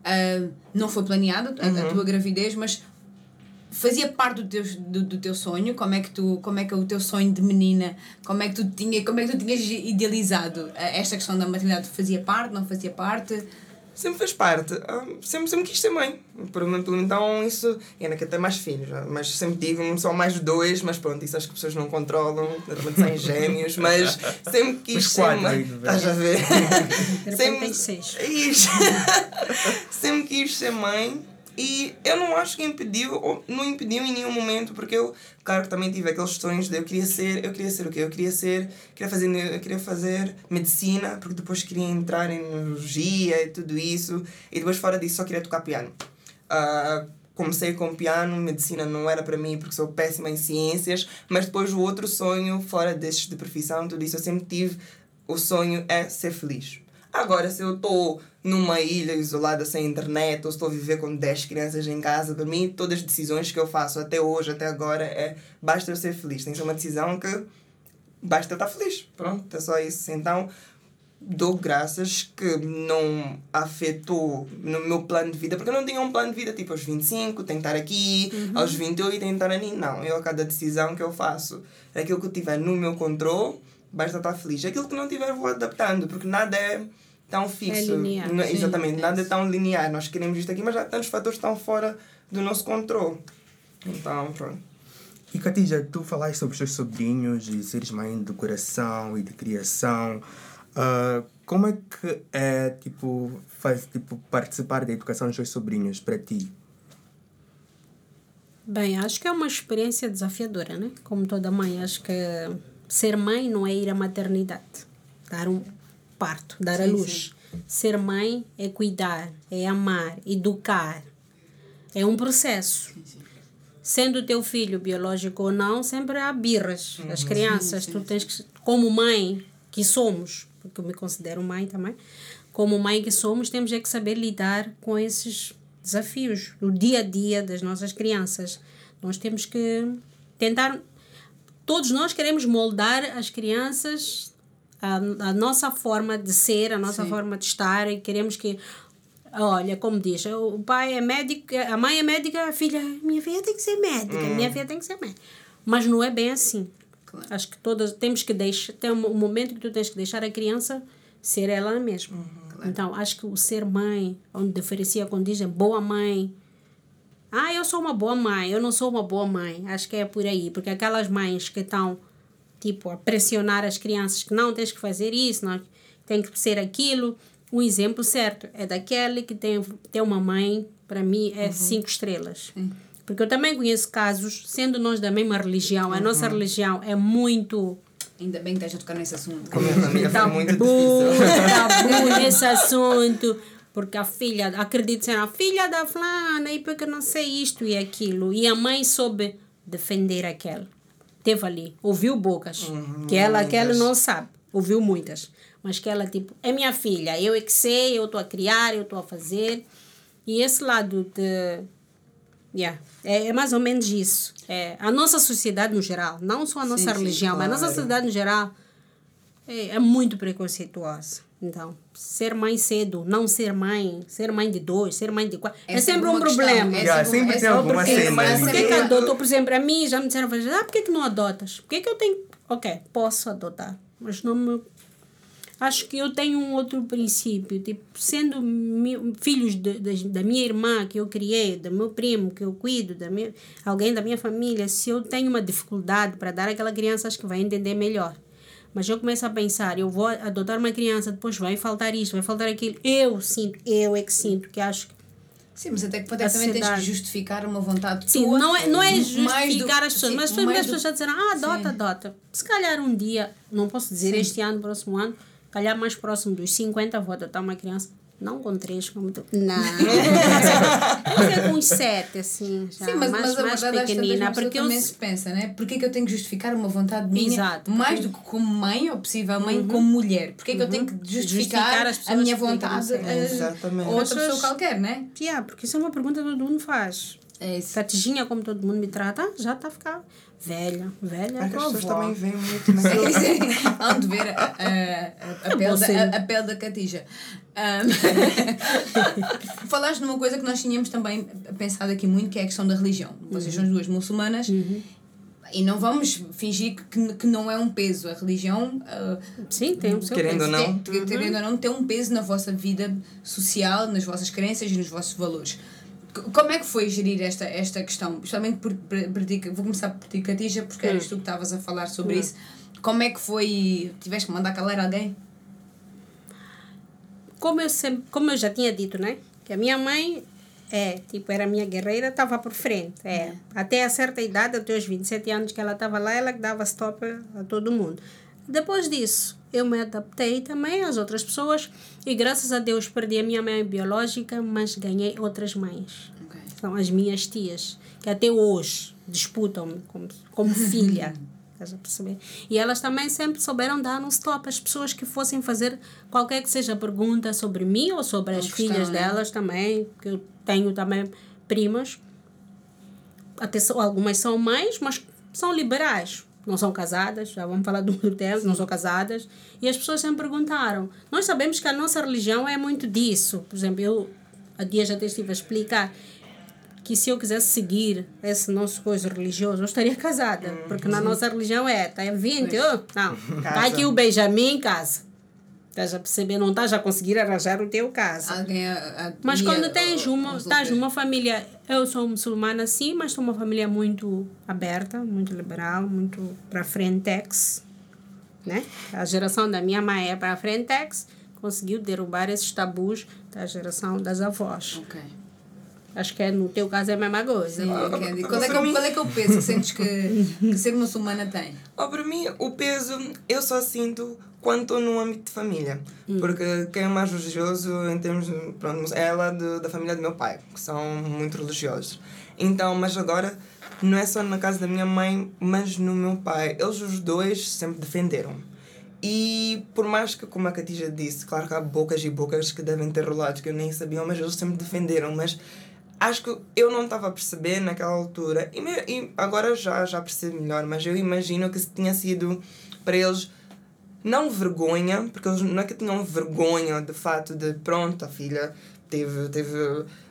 Hum, não foi planeado a, a tua gravidez, mas fazia parte do teu, do, do teu sonho como é que tu como é que é o teu sonho de menina como é que tu tinha como é que tu tinhas idealizado eh, esta questão da maternidade fazia parte não fazia parte Sempre fez parte. Ah, sempre, sempre quis ser mãe. Por, por, então isso. E ainda que até mais filhos. Mas sempre tive só mais dois. Mas pronto, isso acho que as pessoas não controlam. Repente saem gêmeos. Mas sempre quis Os ser quatro mãe. Estás a ver? Sempre. Isso. sempre quis ser mãe. E eu não acho que impediu, não impediu em nenhum momento, porque eu, claro que também tive aqueles sonhos de eu queria ser, eu queria ser o quê? Eu queria ser, queria fazer, eu queria fazer medicina, porque depois queria entrar em neurologia e tudo isso, e depois fora disso só queria tocar piano. Ah, comecei com piano, medicina não era para mim porque sou péssima em ciências, mas depois o outro sonho, fora destes de profissão, tudo isso, eu sempre tive, o sonho é ser feliz. Agora, se eu estou numa ilha isolada sem internet ou estou a viver com 10 crianças em casa, para mim, todas as decisões que eu faço até hoje, até agora, é basta eu ser feliz. Tem que ser uma decisão que basta eu estar feliz. Pronto, é só isso. Então, dou graças que não afetou no meu plano de vida, porque eu não tinha um plano de vida tipo aos 25, tenho que estar aqui, aos 28 tenho que estar ali. Não, eu a cada decisão que eu faço, aquilo que eu tiver no meu controle, basta estar feliz. Aquilo que não tiver, vou adaptando, porque nada é tão fixo. linear, Não- sim, exatamente, é nada é tão linear. Nós queremos isto aqui, mas há tantos fatores que estão fora do nosso controle. Então, pronto. E Catija, tu falaste sobre os teus sobrinhos e seres mãe de coração e de criação. Ah, como é que é, tipo, faz, tipo, participar da educação dos teus sobrinhos para ti? Bem, acho que é uma experiência desafiadora, né? Como toda mãe, acho que ser mãe não é ir à maternidade, dar um parto, dar a Sim, luz. Ser mãe é cuidar, é amar, educar. É um processo. Sendo teu filho biológico ou não, sempre há birras. As crianças, tu tens que, como mãe que somos, porque eu me considero mãe também, como mãe que somos, temos é que saber lidar com esses desafios no dia a dia das nossas crianças. Nós temos que tentar. Todos nós queremos moldar as crianças a, a nossa forma de ser, a nossa Sim. forma de estar e queremos que Olha, como diz, o pai é médico, a mãe é médica, a filha, minha filha tem que ser médica, minha filha tem que ser médica. Mas não é bem assim. Claro. Acho que todas temos que deixar, tem um momento que tu tens que deixar a criança ser ela mesma. Então, acho que o ser mãe, onde diferencia quando dizem boa mãe, ah, eu sou uma boa mãe, eu não sou uma boa mãe. Acho que é por aí, porque aquelas mães que estão tipo a pressionar as crianças que não tens que fazer isso, não tem que ser aquilo. Um exemplo certo é daquele que tem, tem uma mãe, para mim é cinco estrelas. Porque eu também conheço casos, sendo nós da mesma religião, a nossa religião é muito ainda bem que estás a tocar nesse assunto Com a minha família foi muito tabu, difícil. tabu nesse assunto. Porque a filha, acredito ser a filha da fulana e porque não sei isto e aquilo. E a mãe soube defender aquela. Teve ali, ouviu bocas. que ela, que ela não sabe, ouviu muitas. Mas que ela, tipo, é minha filha, eu é que sei, eu estou a criar, eu estou a fazer. E esse lado de. Yeah, é, é mais ou menos isso. É, a nossa sociedade no geral, não só a nossa sim, religião, mas a nossa claro. sociedade no geral é, é muito preconceituosa. Então, ser mãe cedo, não ser mãe, ser mãe de dois, ser mãe de quatro, é, sempre um problema. é Yeah, sempre- sempre é tem sempre- alguma porque- cena mas ali. Por que, que adotou? Por exemplo, a mim já me disseram, ah, por que, que não adotas? Por que, que eu tenho. Ok, posso adotar, mas não me. Acho que eu tenho um outro princípio, tipo, sendo mi- filhos de, de- da minha irmã que eu criei, do meu primo que eu cuido, da minha, alguém da minha família, se eu tenho uma dificuldade para dar àquela criança, acho que vai entender melhor. Mas eu começo a pensar, eu vou adotar uma criança, depois vai faltar isto, vai faltar aquilo. Eu sinto, eu é que sinto, que acho que Sim, mas até que ponto é também tens que justificar uma vontade Sim, tua. não é, não é mais do- justificar as pessoas, sim, mas as pessoas, mais as pessoas já disseram, ah, adota, Sim. adota. Se calhar um dia, não posso dizer este ano, próximo ano, calhar mais próximo dos 50, vou adotar uma criança. Não com três, como tu. Não. com uns sete, assim. Já, Sim, mas, mais, mas a mais pequenina. é que porque eu. também se pensa, né? Porquê é que eu tenho que justificar uma vontade minha Exato, mais porque- do que como mãe, ou possivelmente como mulher? Porquê é que eu tenho que justificar, Justificar as a minha vontade a Exatamente. outra pessoa qualquer, né? Yeah, porque isso é uma pergunta que todo mundo faz. É isso. Catijinha, como todo mundo me trata, já está a ficar velha. Velha, as pessoas avó. também veem muito Sim, naquilo. sim. Hão de ver a, a, a, a, pele da, a, a pele da catija. Ahm, falaste numa coisa que nós tínhamos também pensado aqui muito, que é a questão da religião. Vocês são as duas muçulmanas. E não vamos fingir que, que não é um peso. A religião, ah, Sim, tem o seu Querendo peso. ou não. tem, querendo ou não, tem um peso na vossa vida social, nas vossas crenças e nos vossos valores. Como é que foi gerir esta, esta questão? Principalmente por, por, por vou começar por ti, Catija, porque eras tu que estavas a falar sobre isso. Como é que foi? Tiveste que mandar calar alguém? como eu sempre, como eu já tinha dito, né? Que a minha mãe é, tipo, era minha guerreira, estava por frente. É. Até a certa idade, até os 27 anos que ela estava lá, ela dava stop a todo mundo. Depois disso, eu me adaptei também às outras pessoas e graças a Deus perdi a minha mãe biológica, mas ganhei outras mães. Ok. São as minhas tias, que até hoje disputam-me como, como filha. Estás a perceber? E elas também sempre souberam dar um stop às pessoas que fossem fazer qualquer que seja pergunta sobre mim ou sobre as questão, filhas né? delas também, que eu tenho também primas. Até são, algumas são mães, mas são liberais. Não são casadas, já vamos falar do mundo delas, não são casadas. E as pessoas sempre perguntaram. Nós sabemos que a nossa religião é muito disso. Por exemplo, eu, a dia já até estive a explicar que se eu quisesse seguir esse nosso coisa religioso, eu estaria casada. Porque na nossa religião é, tá 20, oh, não, tá aqui o Benjamin, casa. Estás a perceber? Não estás a conseguir arranjar o teu caso. Alguém a, a, Mas quando tens uma, estás numa família, eu sou muçulmana sim, mas sou uma família muito aberta, muito liberal, muito para frentex, né? A geração da minha mãe é para frentex, conseguiu derrubar esses tabus da geração das avós. Ok. Acho que é, no teu caso é a mesma coisa. Sim, Candy. Qual, é que, é o- qual é que é o peso que sentes que, que ser muçulmana tem? Oh, para mim, o peso eu só sinto quando estou no âmbito de família. Porque quem é mais religioso, em termos. de- Pronto, é ela do, da família do meu pai, que são muito religiosos. Então, mas agora, não é só na casa da minha mãe, mas no meu pai. Eles os dois sempre defenderam. E por mais que, como a Catija disse, claro que há bocas e bocas que devem ter rolado que eu nem sabia, mas eles sempre defenderam. Mas acho que eu não estava a perceber naquela altura. E, me- e agora já, já percebo melhor, mas eu imagino que se tinha sido para eles não vergonha, porque eles não é que tinham vergonha de fato de pronto, a filha teve, teve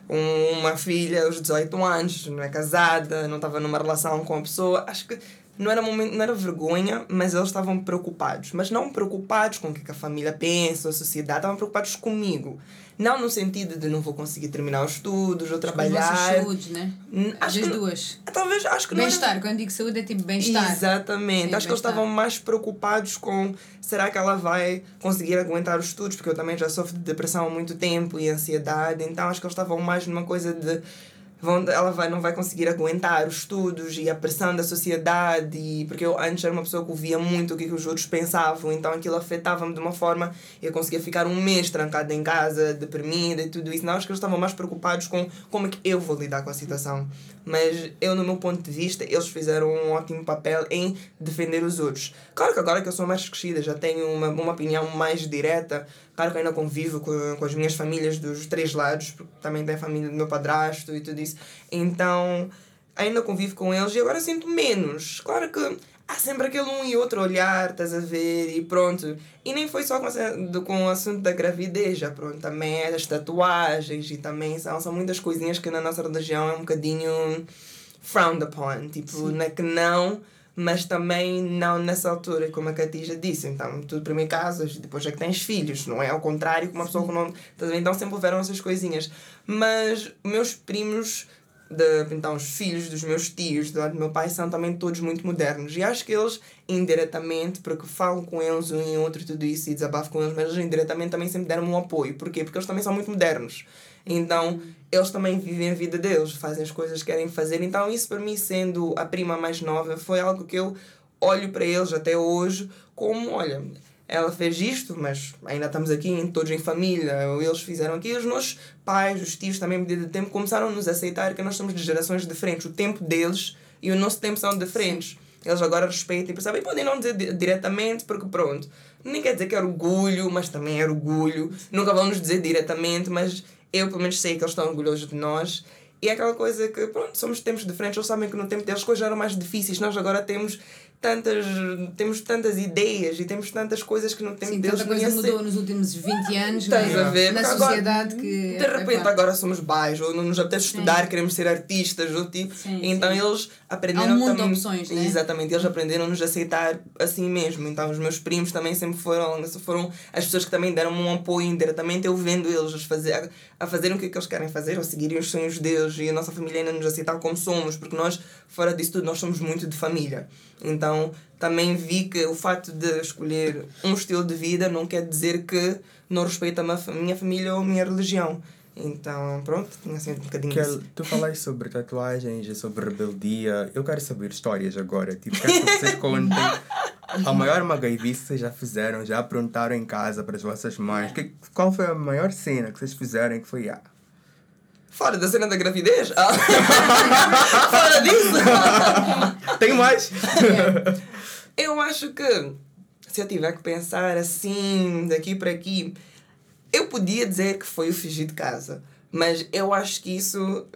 um- uma filha aos 18 anos, não é casada, não estava numa relação com a pessoa. Acho que não era, momento, não era vergonha, mas eles estavam preocupados. Mas não preocupados com o que que a família pensa, a sociedade, estavam preocupados comigo. Não no sentido de não vou conseguir terminar os estudos ou trabalhar. saúdes, né? Hum, As duas. Talvez, acho que não era- Bem-estar. Quando digo saúde é tipo bem-estar. Exatamente. Sim, Acho que eles estavam mais preocupados com será que ela vai conseguir aguentar os estudos, porque eu também já sofro de depressão há muito tempo e ansiedade, então acho que eles estavam mais numa coisa de vão, ela vai, não vai conseguir aguentar os estudos e a pressão da sociedade, porque eu antes era uma pessoa que ouvia muito o que, que os outros pensavam, então aquilo afetava-me de uma forma, eu conseguia ficar um mês trancada em casa, deprimida e tudo isso. Não, acho que eles estavam mais preocupados com como é que eu vou lidar com a situação. Mas eu, no meu ponto de vista, eles fizeram um ótimo papel em defender os outros. Claro que agora que eu sou mais crescida, já tenho uma, uma opinião mais direta, claro que ainda convivo com, com as minhas famílias dos três lados, porque também tem a família do meu padrasto e tudo isso. Então, ainda convivo com eles e agora sinto menos. Claro que há sempre aquele um e outro olhar, estás a ver, e pronto. E nem foi só com, do- com o assunto da gravidez, já pronto, também é das tatuagens e também são, são muitas coisinhas que na nossa religião é um bocadinho frowned upon. Tipo, não é que não, mas também não nessa altura, como a Catija disse. Então, tu primeiro casas depois é que tens filhos, não é ao contrário que uma pessoa que não. Então sempre houveram essas coisinhas. Mas meus primos de, então, os filhos dos meus tios, do meu pai, são também todos muito modernos. E acho que eles, indiretamente, porque falo com eles um e outro e tudo isso e desabafo com eles, mas eles indiretamente também sempre deram um apoio. Porquê? Porque eles também são muito modernos. Então, eles também vivem a vida deles, fazem as coisas que querem fazer. Então, isso para mim, sendo a prima mais nova, foi algo que eu olho para eles até hoje como, olha, ela fez isto, mas ainda estamos aqui todos em família, eles fizeram aqui, os nossos pais, os tios também, medida de tempo, começaram a nos aceitar que nós somos de gerações diferentes. O tempo deles e o nosso tempo são diferentes. Eles agora respeitam e percebem, podem não dizer di- diretamente, porque pronto, nem quer dizer que é orgulho, mas também é orgulho. Nunca vão nos dizer diretamente, mas eu pelo menos sei que eles estão orgulhosos de nós. E é aquela coisa que, pronto, somos tempos diferentes, eles sabem que no tempo deles as coisas eram mais difíceis. Nós agora temos tantas, temos tantas ideias e temos tantas coisas que no tempo Sim, deles tanta não coisa mudou nos últimos 20 anos não é? a ver? na Porque agora, sociedade que. De repente epá, agora somos baixos, ou não nos apetece estudar, queremos ser artistas, ou tipo. Sim, então sim. eles aprenderam Há um mundo de também. opções, né? Exatamente, eles aprenderam a nos aceitar assim mesmo. Então os meus primos também sempre foram, foram as pessoas que também deram um apoio indiretamente, eu vendo eles a fazer, a, a fazerem o que, é que eles querem fazer, ou seguirem os sonhos deles e a nossa família ainda nos aceitar como somos, porque nós, fora disso tudo, nós somos muito de família. Então também vi que o facto de escolher um estilo de vida não quer dizer que não respeito a minha família ou a minha religião. Então, pronto, tinha assim um bocadinho Kel, disso. tu falaste sobre tatuagens e sobre rebeldia. Eu quero saber histórias agora. Tipo, quero que vocês contem a maior magaivice que vocês já fizeram, já aprontaram em casa para as vossas mães. Que, qual foi a maior cena que vocês fizeram que foi, ah, Fora da cena da gravidez? Ah. Fora disso? tem mais? Eu acho que se eu tiver que pensar assim, daqui para aqui, eu podia dizer que foi o fugir de casa, mas eu acho que isso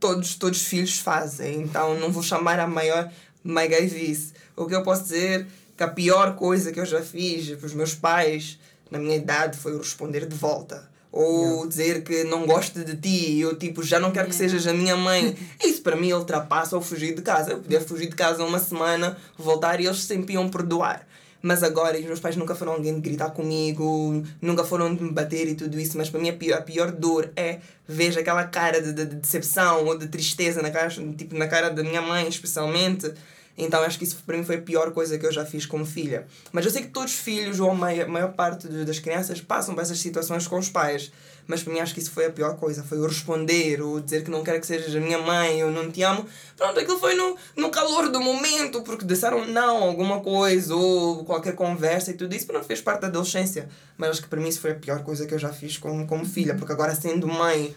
todos, todos os filhos fazem, então não vou chamar a maior magaivice. O que eu posso dizer que a pior coisa que eu já fiz para os meus pais na minha idade foi o responder de volta. Ou dizer que não gosto de ti, eu tipo, já não quero que sejas a minha mãe. Isso para mim ultrapassa o fugir de casa. Eu podia fugir de casa uma semana, voltar e eles sempre iam perdoar. Mas agora, os meus pais nunca foram alguém de gritar comigo, nunca foram de me bater e tudo isso. Mas para mim a pior, a pior dor é ver aquela cara de, de, de decepção ou de tristeza na cara, tipo, na cara da minha mãe, especialmente. Então acho que isso para mim foi a pior coisa que eu já fiz como filha. Mas eu sei que todos os filhos, ou a maior, maior parte das crianças, passam por essas situações com os pais. Mas para mim acho que isso foi a pior coisa. Foi o responder, ou dizer que não quero que sejas a minha mãe, ou não te amo. Pronto, aquilo foi no, no calor do momento, porque disseram não, alguma coisa, ou qualquer conversa e tudo isso. Pronto, fez parte da adolescência. Mas acho que para mim isso foi a pior coisa que eu já fiz como, como filha, porque agora sendo mãe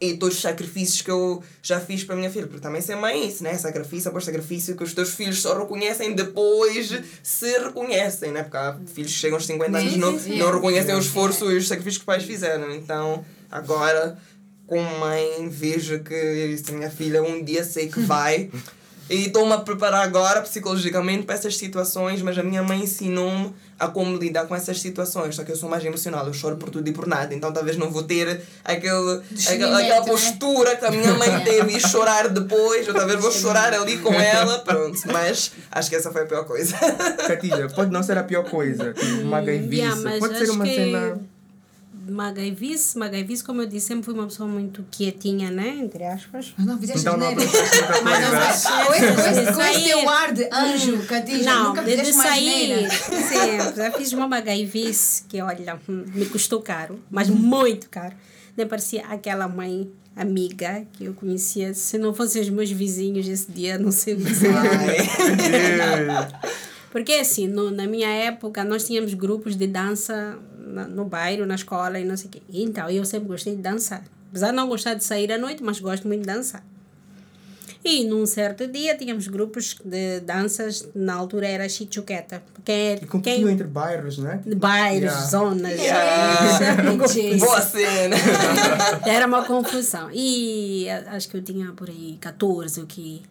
e todos os sacrifícios que eu já fiz para a minha filha. Porque também ser mãe é isso, né? Sacrifício após sacrifício que os teus filhos só reconhecem depois se reconhecem, né? Porque há filhos que chegam aos 50 anos e não, não reconhecem o esforço e os sacrifícios que os pais fizeram. Então, agora, como mãe, vejo que se a minha filha um dia sei que vai. E estou-me a preparar agora psicologicamente para essas situações, mas a minha mãe ensinou-me a como lidar com essas situações. Só que eu sou mais emocional, eu choro por tudo e por nada. Então talvez não vou ter aquele, aquela, aquela né? postura que a minha mãe teve e chorar depois. Eu talvez vou chorar ali com ela, pronto. Mas acho que essa foi a pior coisa. Catilha, pode não ser a pior coisa. Tipo, magaivice. Yeah, mas pode ser uma que cena. Magaivice, Magaivice, como eu disse, sempre fui uma pessoa muito quietinha, né? Entre aspas. Mas não fizeste Então não muita Mas não faz. Com esse, teu ar de anjo, Catija, Não, nunca de, de fizeste mais sair. Sim, já fiz uma magaivice que, olha, hum, me custou caro, mas muito caro. Nem parecia aquela mãe amiga que eu conhecia. Se não fossem os meus vizinhos esse dia, não sei o que seria. Porque assim, no, na minha época, nós tínhamos grupos de dança na- no bairro, na escola e não sei o quê. Então, eu sempre gostei de dançar. Apesar de não gostar de sair à noite, mas gosto muito de dançar. E num certo dia tínhamos grupos de danças, na altura era chichuqueta. Quem, E competiam quem, entre bairros, né? de bairros, Yeah. zonas. Yeah. Boa cena! Era uma confusão. E a- acho que eu tinha por aí 14 o que.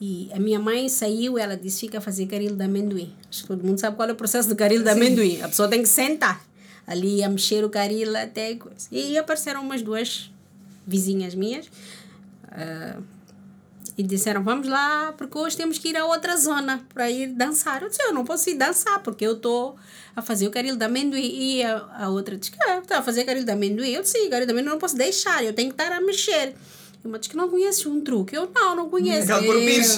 E a minha mãe saiu, ela disse: fica a fazer caril de amendoim. Acho que todo mundo sabe qual é o processo do caril de amendoim. A pessoa tem que sentar ali a mexer o caril até coisa. E apareceram umas duas vizinhas minhas ah, e disseram: vamos lá, porque hoje temos que ir a outra zona para ir dançar. Eu disse: eu não posso ir dançar, porque eu estou a fazer o caril de amendoim. E a, a outra disse: que está a fazer caril de amendoim? Eu disse: sim, caril de amendoim eu não posso deixar, eu tenho que estar a mexer. E uma disse que não conheces um truque. Eu não, não conheço.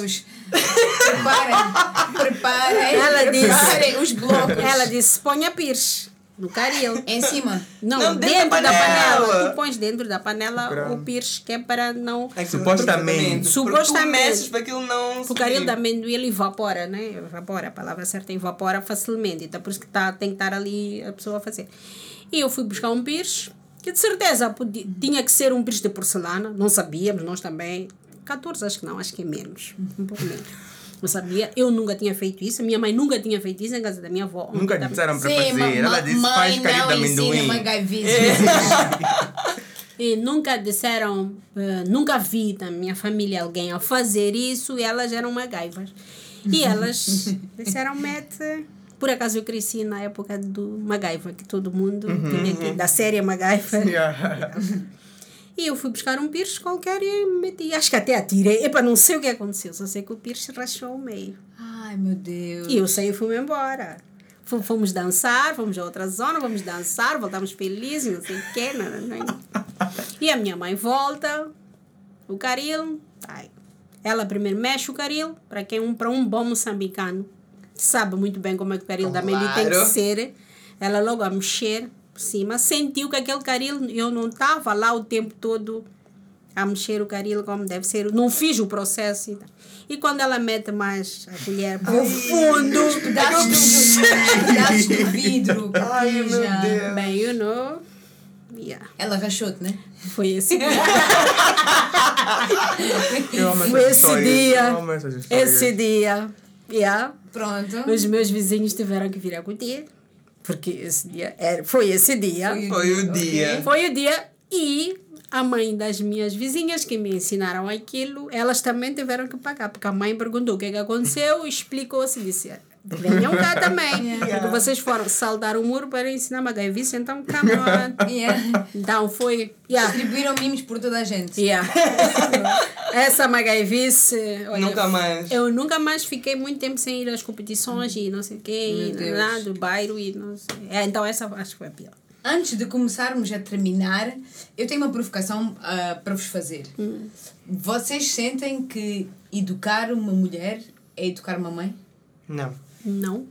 Deus. Preparem, preparem, Ela disse- preparem os blocos. Ela disse: ponha pires. No caril. Em cima. Não, Não, dentro, dentro da da panela. panela. Tu pões dentro da panela o pires, que é para não. É que Supostamente. Supostamente. para aquilo não O caril de amendoim ele evapora, né? Evapora, a palavra certa é evapora facilmente. Então por isso que tá, tem que estar ali a pessoa a fazer. E eu fui buscar um pires, que de certeza podia, tinha que ser um pires de porcelana. Não sabíamos, nós também. 14 acho que não, acho que é menos. Um pouco menos. Não sabia. Eu nunca tinha feito isso. Minha mãe nunca tinha feito isso em casa da minha avó. Nunca disseram para ma- fazer. Ela disse, mãe faz carinho de amendoim. magaivice. E nunca disseram, eh, nunca vi da minha família alguém a fazer isso e elas eram MacGyvers. E elas disseram, mete. Por acaso eu cresci na época do MacGyver, que todo mundo tinha aqui, da série MacGyver. Yeah. E eu fui buscar um Pires qualquer e meti. Acho que até atirei. Epa, não sei o que aconteceu, só sei que o Pires rachou o meio. Ai, meu Deus. E eu saí e fui embora. Fomos dançar, fomos a outra zona, vamos dançar, voltamos felizes, não sei o quê. Não, não, não. E a minha mãe volta, o caril, tá. ela primeiro mexe o caril, para quem um, para um bom moçambicano, sabe muito bem como é que o caril da amendoim tem que Claro. ser. Ela logo a mexer por cima, sentiu que aquele caril, eu não estava lá o tempo todo a mexer o caril como deve ser. Não fiz o processo. E, tal. e quando ela mete mais a colher para o fundo, do, pedaços do vidro. Ai, meu Deus. bem, you know, yeah, Ela rachou-te, né? foi esse dia. Foi esse dia. Esse dia. Yeah. Pronto. Os meus vizinhos tiveram que vir acudir. Porque esse dia era, foi esse dia. Foi Foi o dia. Foi o dia e a mãe das minhas vizinhas que me ensinaram aquilo, elas também tiveram que pagar, porque a mãe perguntou o que, é que aconteceu, explicou-se, disse, venham cá também, porque vocês foram saltar o muro para ensinar magaivice, então come on. Yeah. Então foi, yeah, Distribuíram mimos por toda a gente. yeah. Essa magaivice, olha, Nunca mais. eu nunca mais fiquei muito tempo sem ir às competições e não sei o quê, e lá do bairro e não sei. É, então essa acho que foi a pior. Antes de começarmos a terminar, eu tenho uma provocação ah, para vos fazer. Vocês sentem que educar uma mulher é educar uma mãe? Não. Não.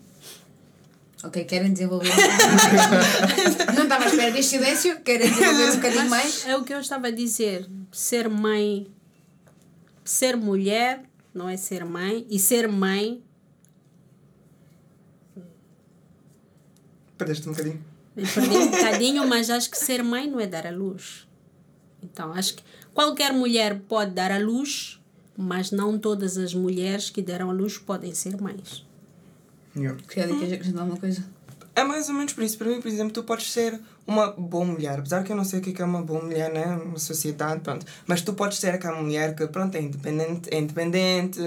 Ok, querem desenvolver? Não estava à espera deste silêncio? Querem desenvolver um bocadinho mais? É o que eu estava a dizer. Ser mãe, ser mulher não é ser mãe. E ser mãe, Perdeste um bocadinho. perdi um bocadinho, mas acho que ser mãe não é dar à luz. Então, acho que qualquer mulher pode dar à luz, mas não todas as mulheres que deram à luz podem ser mães. Yeah. Queria acrescentar alguma coisa? É mais ou menos por isso. Para mim, por exemplo, tu podes ser uma boa mulher. Apesar que eu não sei o que é uma boa mulher, né? Uma sociedade, pronto. Mas tu podes ser aquela mulher que, pronto, é independente, é independente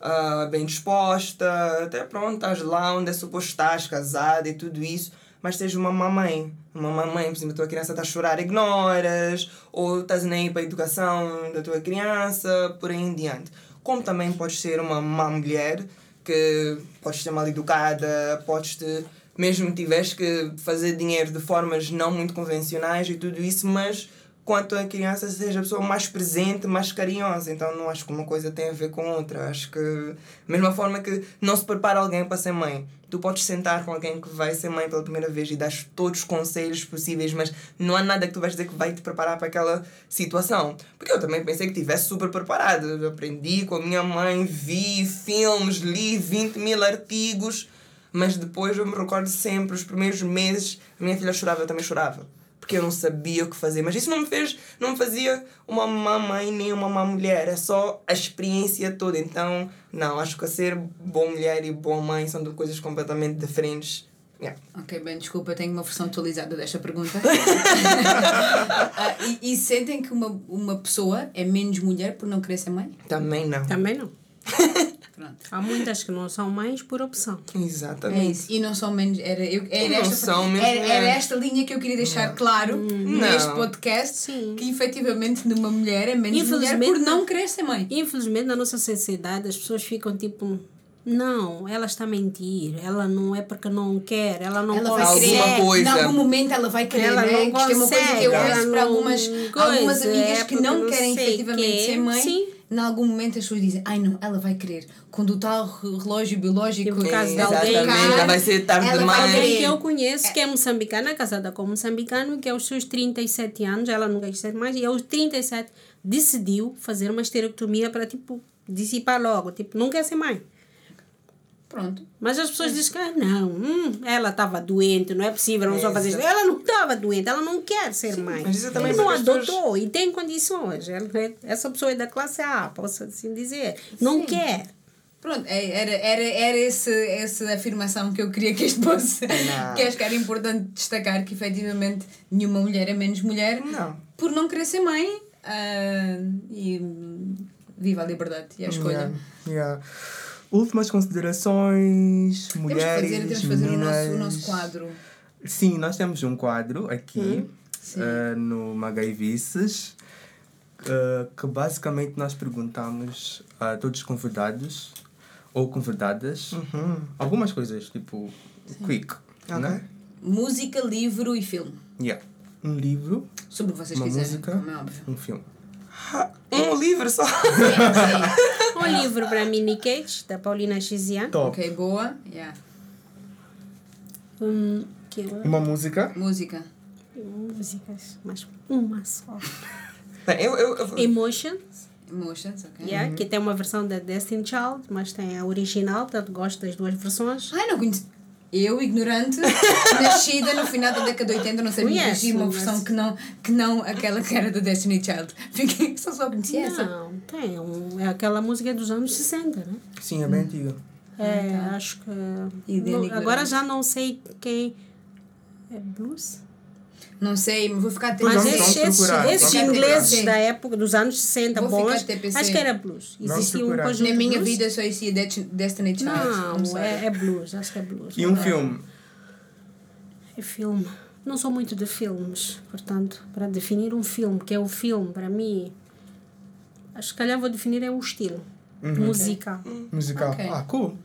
ah, bem disposta, até pronto, estás lá onde é suposto estás, casada e tudo isso. Mas seja uma mamãe. Uma mamãe, por exemplo, a tua criança está a chorar, ignoras. Ou estás nem aí para a educação da tua criança, por aí em diante. Como também podes ser uma má mulher que podes ser mal educada, podes te, mesmo tiveres que fazer dinheiro de formas não muito convencionais e tudo isso, mas quanto a criança seja a pessoa mais presente, mais carinhosa. Então não acho que uma coisa tem a ver com outra. Acho que mesma forma que não se prepara alguém para ser mãe. Tu podes sentar com alguém que vai ser mãe pela primeira vez e das todos os conselhos possíveis, mas não há nada que tu vais dizer que vai te preparar para aquela situação. Porque eu também pensei que estivesse super preparado. Eu aprendi com a minha mãe, vi filmes, li 20 mil artigos, mas depois eu me recordo sempre, os primeiros meses, a minha filha chorava, eu também chorava porque eu não sabia o que fazer. Mas isso não me fez, não me fazia uma má mãe nem uma má mulher. É só a experiência toda. Então, não, acho que ser boa mulher e boa mãe são duas coisas completamente diferentes. Yeah. Ok, bem, desculpa, eu tenho uma versão atualizada desta pergunta. Ah, e, e sentem que uma, uma pessoa é menos mulher por não querer ser mãe? Também não. Também não. Pronto. Há muitas que não são mães por opção. É Exatamente. isso. E não são menos. Era, eu, era, não esta, são era, era mulheres. esta linha que eu queria deixar claro neste Não. podcast. Sim. Que efetivamente numa mulher é menos mulher Infelizmente, por não não. querer ser mãe. Infelizmente, na nossa sociedade, as pessoas ficam tipo. Não, ela está a mentir. Ela não é porque não quer. Ela não Ela vai consegue. Alguma coisa. Em algum momento ela vai querer, Ela né? não Que isto é uma coisa que eu consegue, ouço para não algumas, coisa, algumas amigas é que não não querem efetivamente quê. ser mãe. Sim. Em algum momento as pessoas dizem, ai não, ela vai querer. Quando o tal re- relógio biológico Tipo, caso de ela alguém- Já vai ser tarde demais. Alguém que eu conheço, que é moçambicana, casada com um moçambicano, que aos seus 37 anos, ela não quer ser mais, e aos 37 decidiu fazer uma esterectomia para, tipo, dissipar logo. Tipo, não quer ser mãe. Pronto. Mas as pessoas dizem que, ah, não, hum, ela estava doente, não é possível, não só fazer isso. Ela não estava doente, ela não quer ser mãe. mas isso também não adotou e tem condições. Ela é- Essa pessoa é da classe A, posso assim dizer. Não quer. Pronto, é- era, era, era esse, essa afirmação que eu queria que este fosse. Que acho que era importante destacar que efetivamente nenhuma mulher é menos mulher Não. por não querer ser mãe. ah, e viva a liberdade e a escolha. Yeah, yeah. Últimas considerações, Temos que mulheres, fazer, temos que fazer o nosso, o meninas. nosso quadro. Sim, nós temos um quadro aqui eh, no Magaivices eh, que basicamente nós perguntamos a todos os convidados ou convidadas algumas coisas, tipo quick, né? Música, livro e filme. Yeah. Um livro, Sobre o que vocês uma quiserem, música, como é óbvio. um filme. Um livro só. Sim, sim. Um livro para Mini Cage, da Paulina Chizian. Top. ok, boa. Yeah. Um, que Uma música. Música. músicas, mas uma só. Eu, eu, eu- Emotions, Emotions, ok. yeah, que tem uma versão da Destiny Child, mas tem a original, portanto gosto das duas versões. Ai, não conheço. Eu, ignorante, nascida no final da década de 80, não sabia que Conheço, existia uma mas- versão que não, que não aquela que era da Destiny Child. Fiquei só só conhecia essa. Não, tem. Um, é aquela música dos anos 60, né? Sim, é bem antiga. É, acho que. Não- de agora já não sei quem. É blues? Não sei, vou ficar Pois Mas esses, vamos esses, ingleses da época dos anos 60 Vou bons, acho que era blues. Existia um conjunto Na minha de blues. vida só existia Destiny Child. Não, sorry. é, é blues, acho que é blues. E um filme. É filme. Não sou muito de filmes, portanto, para definir um filme, que é o filme, para mim, acho que calhar vou definir é um estilo musical. Musical. Ok. Ah, cool.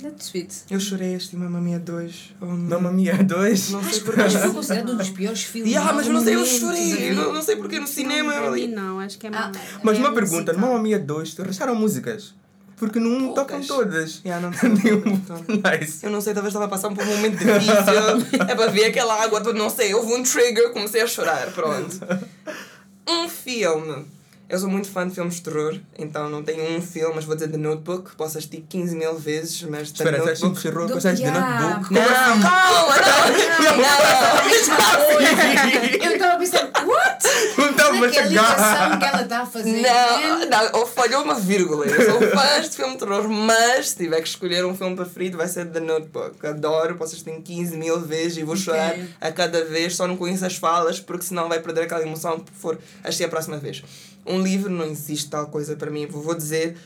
That's sweet. eu chorei este Mamma Mia 2. Oh. Mamma Mia 2. Não sei Acho que porquê. acho que foi considerado um dos piores filmes. Yeah, mas eu não sei, eu chorei. Não, não sei porque no cinema mim ali. não, acho que é Ah, mais. Mas é uma pergunta, no Mamma Mia 2, racharam músicas? Porque não tocam todas. Yeah, não sei. nice. Eu não sei, talvez estava passando por um momento difícil. é para ver aquela água toda, não sei. Houve um trigger, comecei a chorar. Pronto. Um filme. Eu sou muito fã de filmes de terror, então não tenho um filme, mas vou dizer The Notebook. Posso assistir 15 mil vezes, mas The Espera, estás Notebook. de terror, de Yeah. notebook? Não, calma, não. Eu estava a pensar, what? Não estava a Aquela ligação chegar. que ela está a fazer. Não, não, ou falhou uma vírgula. Eu sou fã de filme de terror, mas se tiver que escolher um filme preferido, vai ser The Notebook. Adoro, posso assistir 15 mil vezes e vou chorar a cada vez, só não conheço as falas, porque senão vai perder aquela emoção por for assistir a próxima vez. Um livro não existe tal coisa para mim. Vou dizer.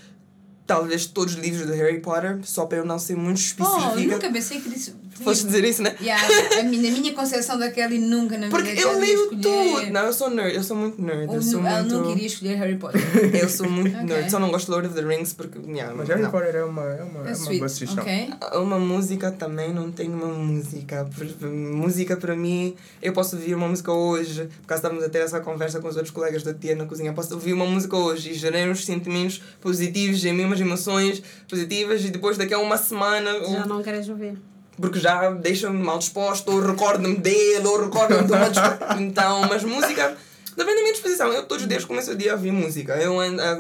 Talvez todos os livros do Harry Potter, só para eu não ser muito Oh, específica. eu nunca pensei que disse. Foste dizer isso, né? Yeah, a minha, na minha concepção da Kelly nunca na vida Porque dela eu leio escolher- tudo. Não, eu sou nerd, eu sou muito nerd. Ou Eu sou ela muito... nunca iria escolher Harry Potter. Eu sou muito Ok. nerd. Só não gosto de Lord of the Rings porque. Yeah, Mas Harry não. Potter é uma, é uma, é É uma boa sugestão. ok? Uma música também não tenho uma música. Música para mim, eu posso ouvir uma música hoje, por causa estamos a ter essa conversa com os outros colegas da tia na cozinha. Posso ouvir uma música hoje e gerar uns sentimentos positivos, em mim umas emoções positivas, e depois daqui a uma semana, Já ou- não queres ouvir. Porque já deixa-me mal disposto, ou recordo-me dele, ou recordo-me de uma discussão. Então, mas música. Depende da minha disposição. Eu todos os dias começo o dia a ouvir música. Eu,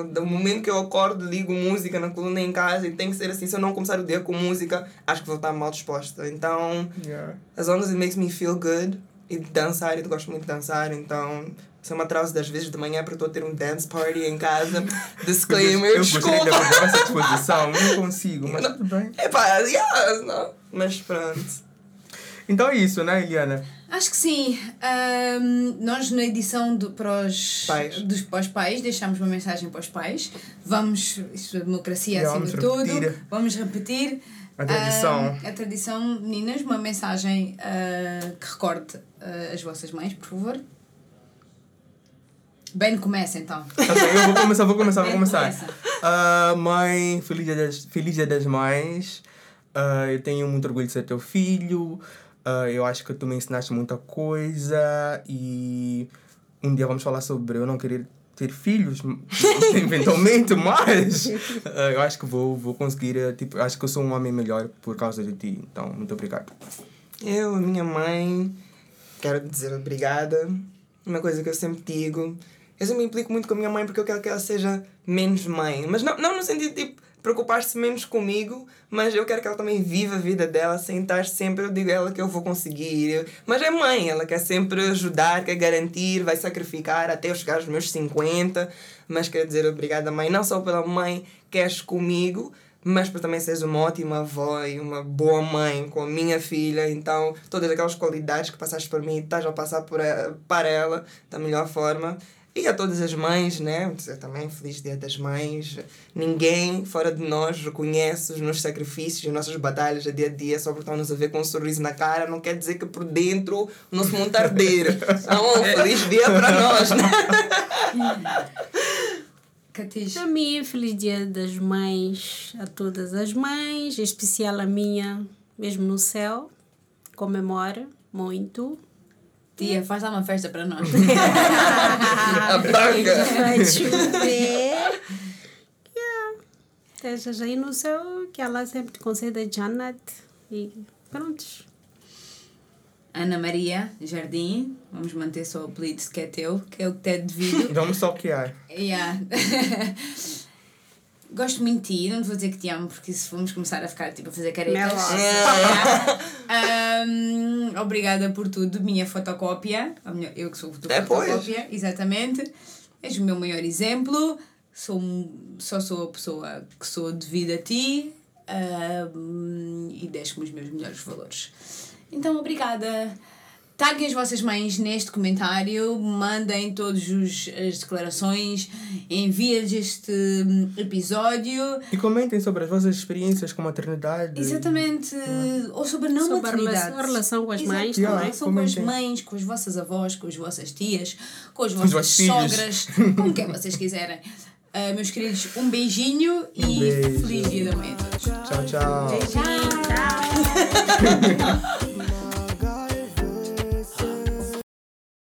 do momento que eu acordo, ligo música na coluna em casa e tem que ser assim. Se eu não começar o dia com música, acho que vou estar mal disposta. Então, Yeah. as long as it makes me feel good, e dançar, eu gosto muito de dançar, então. Se eu me atraso das vezes de manhã porque estou a ter um dance party em casa. Disclaimer, eu gostaria de desculpa. abordar essa disposição, não consigo, mas tudo bem. Epá, yeah, não. Mas pronto. Então é isso, né, Eliana? Acho que sim. Ahm, nós na edição do, para, os, Pais. Dos, para os pais deixamos uma mensagem para os pais. Vamos, isto é democracia acima de tudo. Vamos repetir. A tradição. Ah, a tradição, meninas, uma mensagem ah, que recorde ah, as vossas mães, por favor. Ben, começa então. Tá bem, eu vou começar, vou começar, vou Ben, começar. começa. Ah, mãe, feliz dia das, feliz dia das mães. Ah, eu tenho muito orgulho de ser teu filho. Ah, eu acho que tu me ensinaste muita coisa e um dia vamos falar sobre eu não querer ter filhos, eventualmente, mas eh, eu acho que vou, vou conseguir, eh, tipo, acho que eu sou um homem melhor por causa de ti. Então, muito obrigado. Eu, a minha mãe, quero dizer obrigada. Uma coisa que eu sempre digo, eu sempre me implico muito com a minha mãe porque eu quero que ela seja menos mãe. Mas não, não no sentido tipo, preocupar-se menos comigo, mas eu quero que ela também viva a vida dela sem estar sempre. Eu digo a ela que eu vou conseguir. Mas é mãe, ela quer sempre ajudar, quer garantir, vai sacrificar até eu chegar aos meus 50. Mas quero dizer obrigada, mãe, não só pela mãe que és comigo, mas por também seres uma ótima avó e uma boa mãe com a minha filha. Então, todas aquelas qualidades que passaste por mim, estás a passar por ela, para ela da melhor forma. E a todas as mães, né? Dizer também feliz dia das mães. Ninguém fora de nós reconhece os nossos sacrifícios, as nossas batalhas a dia a dia, só porque estão-nos a ver com um sorriso na cara. Não quer dizer que por dentro o nosso mundo está a arder. Então, feliz dia para nós, né? Para mim, feliz dia das mães a todas as mães, em especial a minha, mesmo no céu. Comemora muito. Tia, faz lá uma festa para nós. A banga! Vai chover. Yeah. Estejas aí no céu, que ela sempre te conceda Jannat. E prontos. Ana Maria Jardim, vamos manter só o apelido que é teu, que é o que te é devido. Vamos só criar. Yeah. Gosto muito de ti, não te vou dizer que te amo, porque se vamos começar a ficar tipo a fazer caretas. Yeah. Um, obrigada por tudo, minha fotocópia. Melhor, eu que sou É, pois. fotocópia, exatamente. És o meu maior exemplo. Sou, só sou a pessoa que sou devida a ti um, e deste-me os meus melhores valores. Então, obrigada. Taguem as vossas mães neste comentário, mandem todas as declarações, enviem-lhes este hum, episódio. E comentem sobre as vossas experiências com maternidade. Exatamente. Ou sobre a não Sobre a maternidade. relação- a relação com as Exato. mães Yeah, também. com as mães, com as vossas avós, com as vossas tias, com as os vossas sogras, com quem vocês quiserem. Ah, meus queridos, um beijinho e Um beijo. feliz dia da mãe. Tchau, tchau. Beijinho, tchau.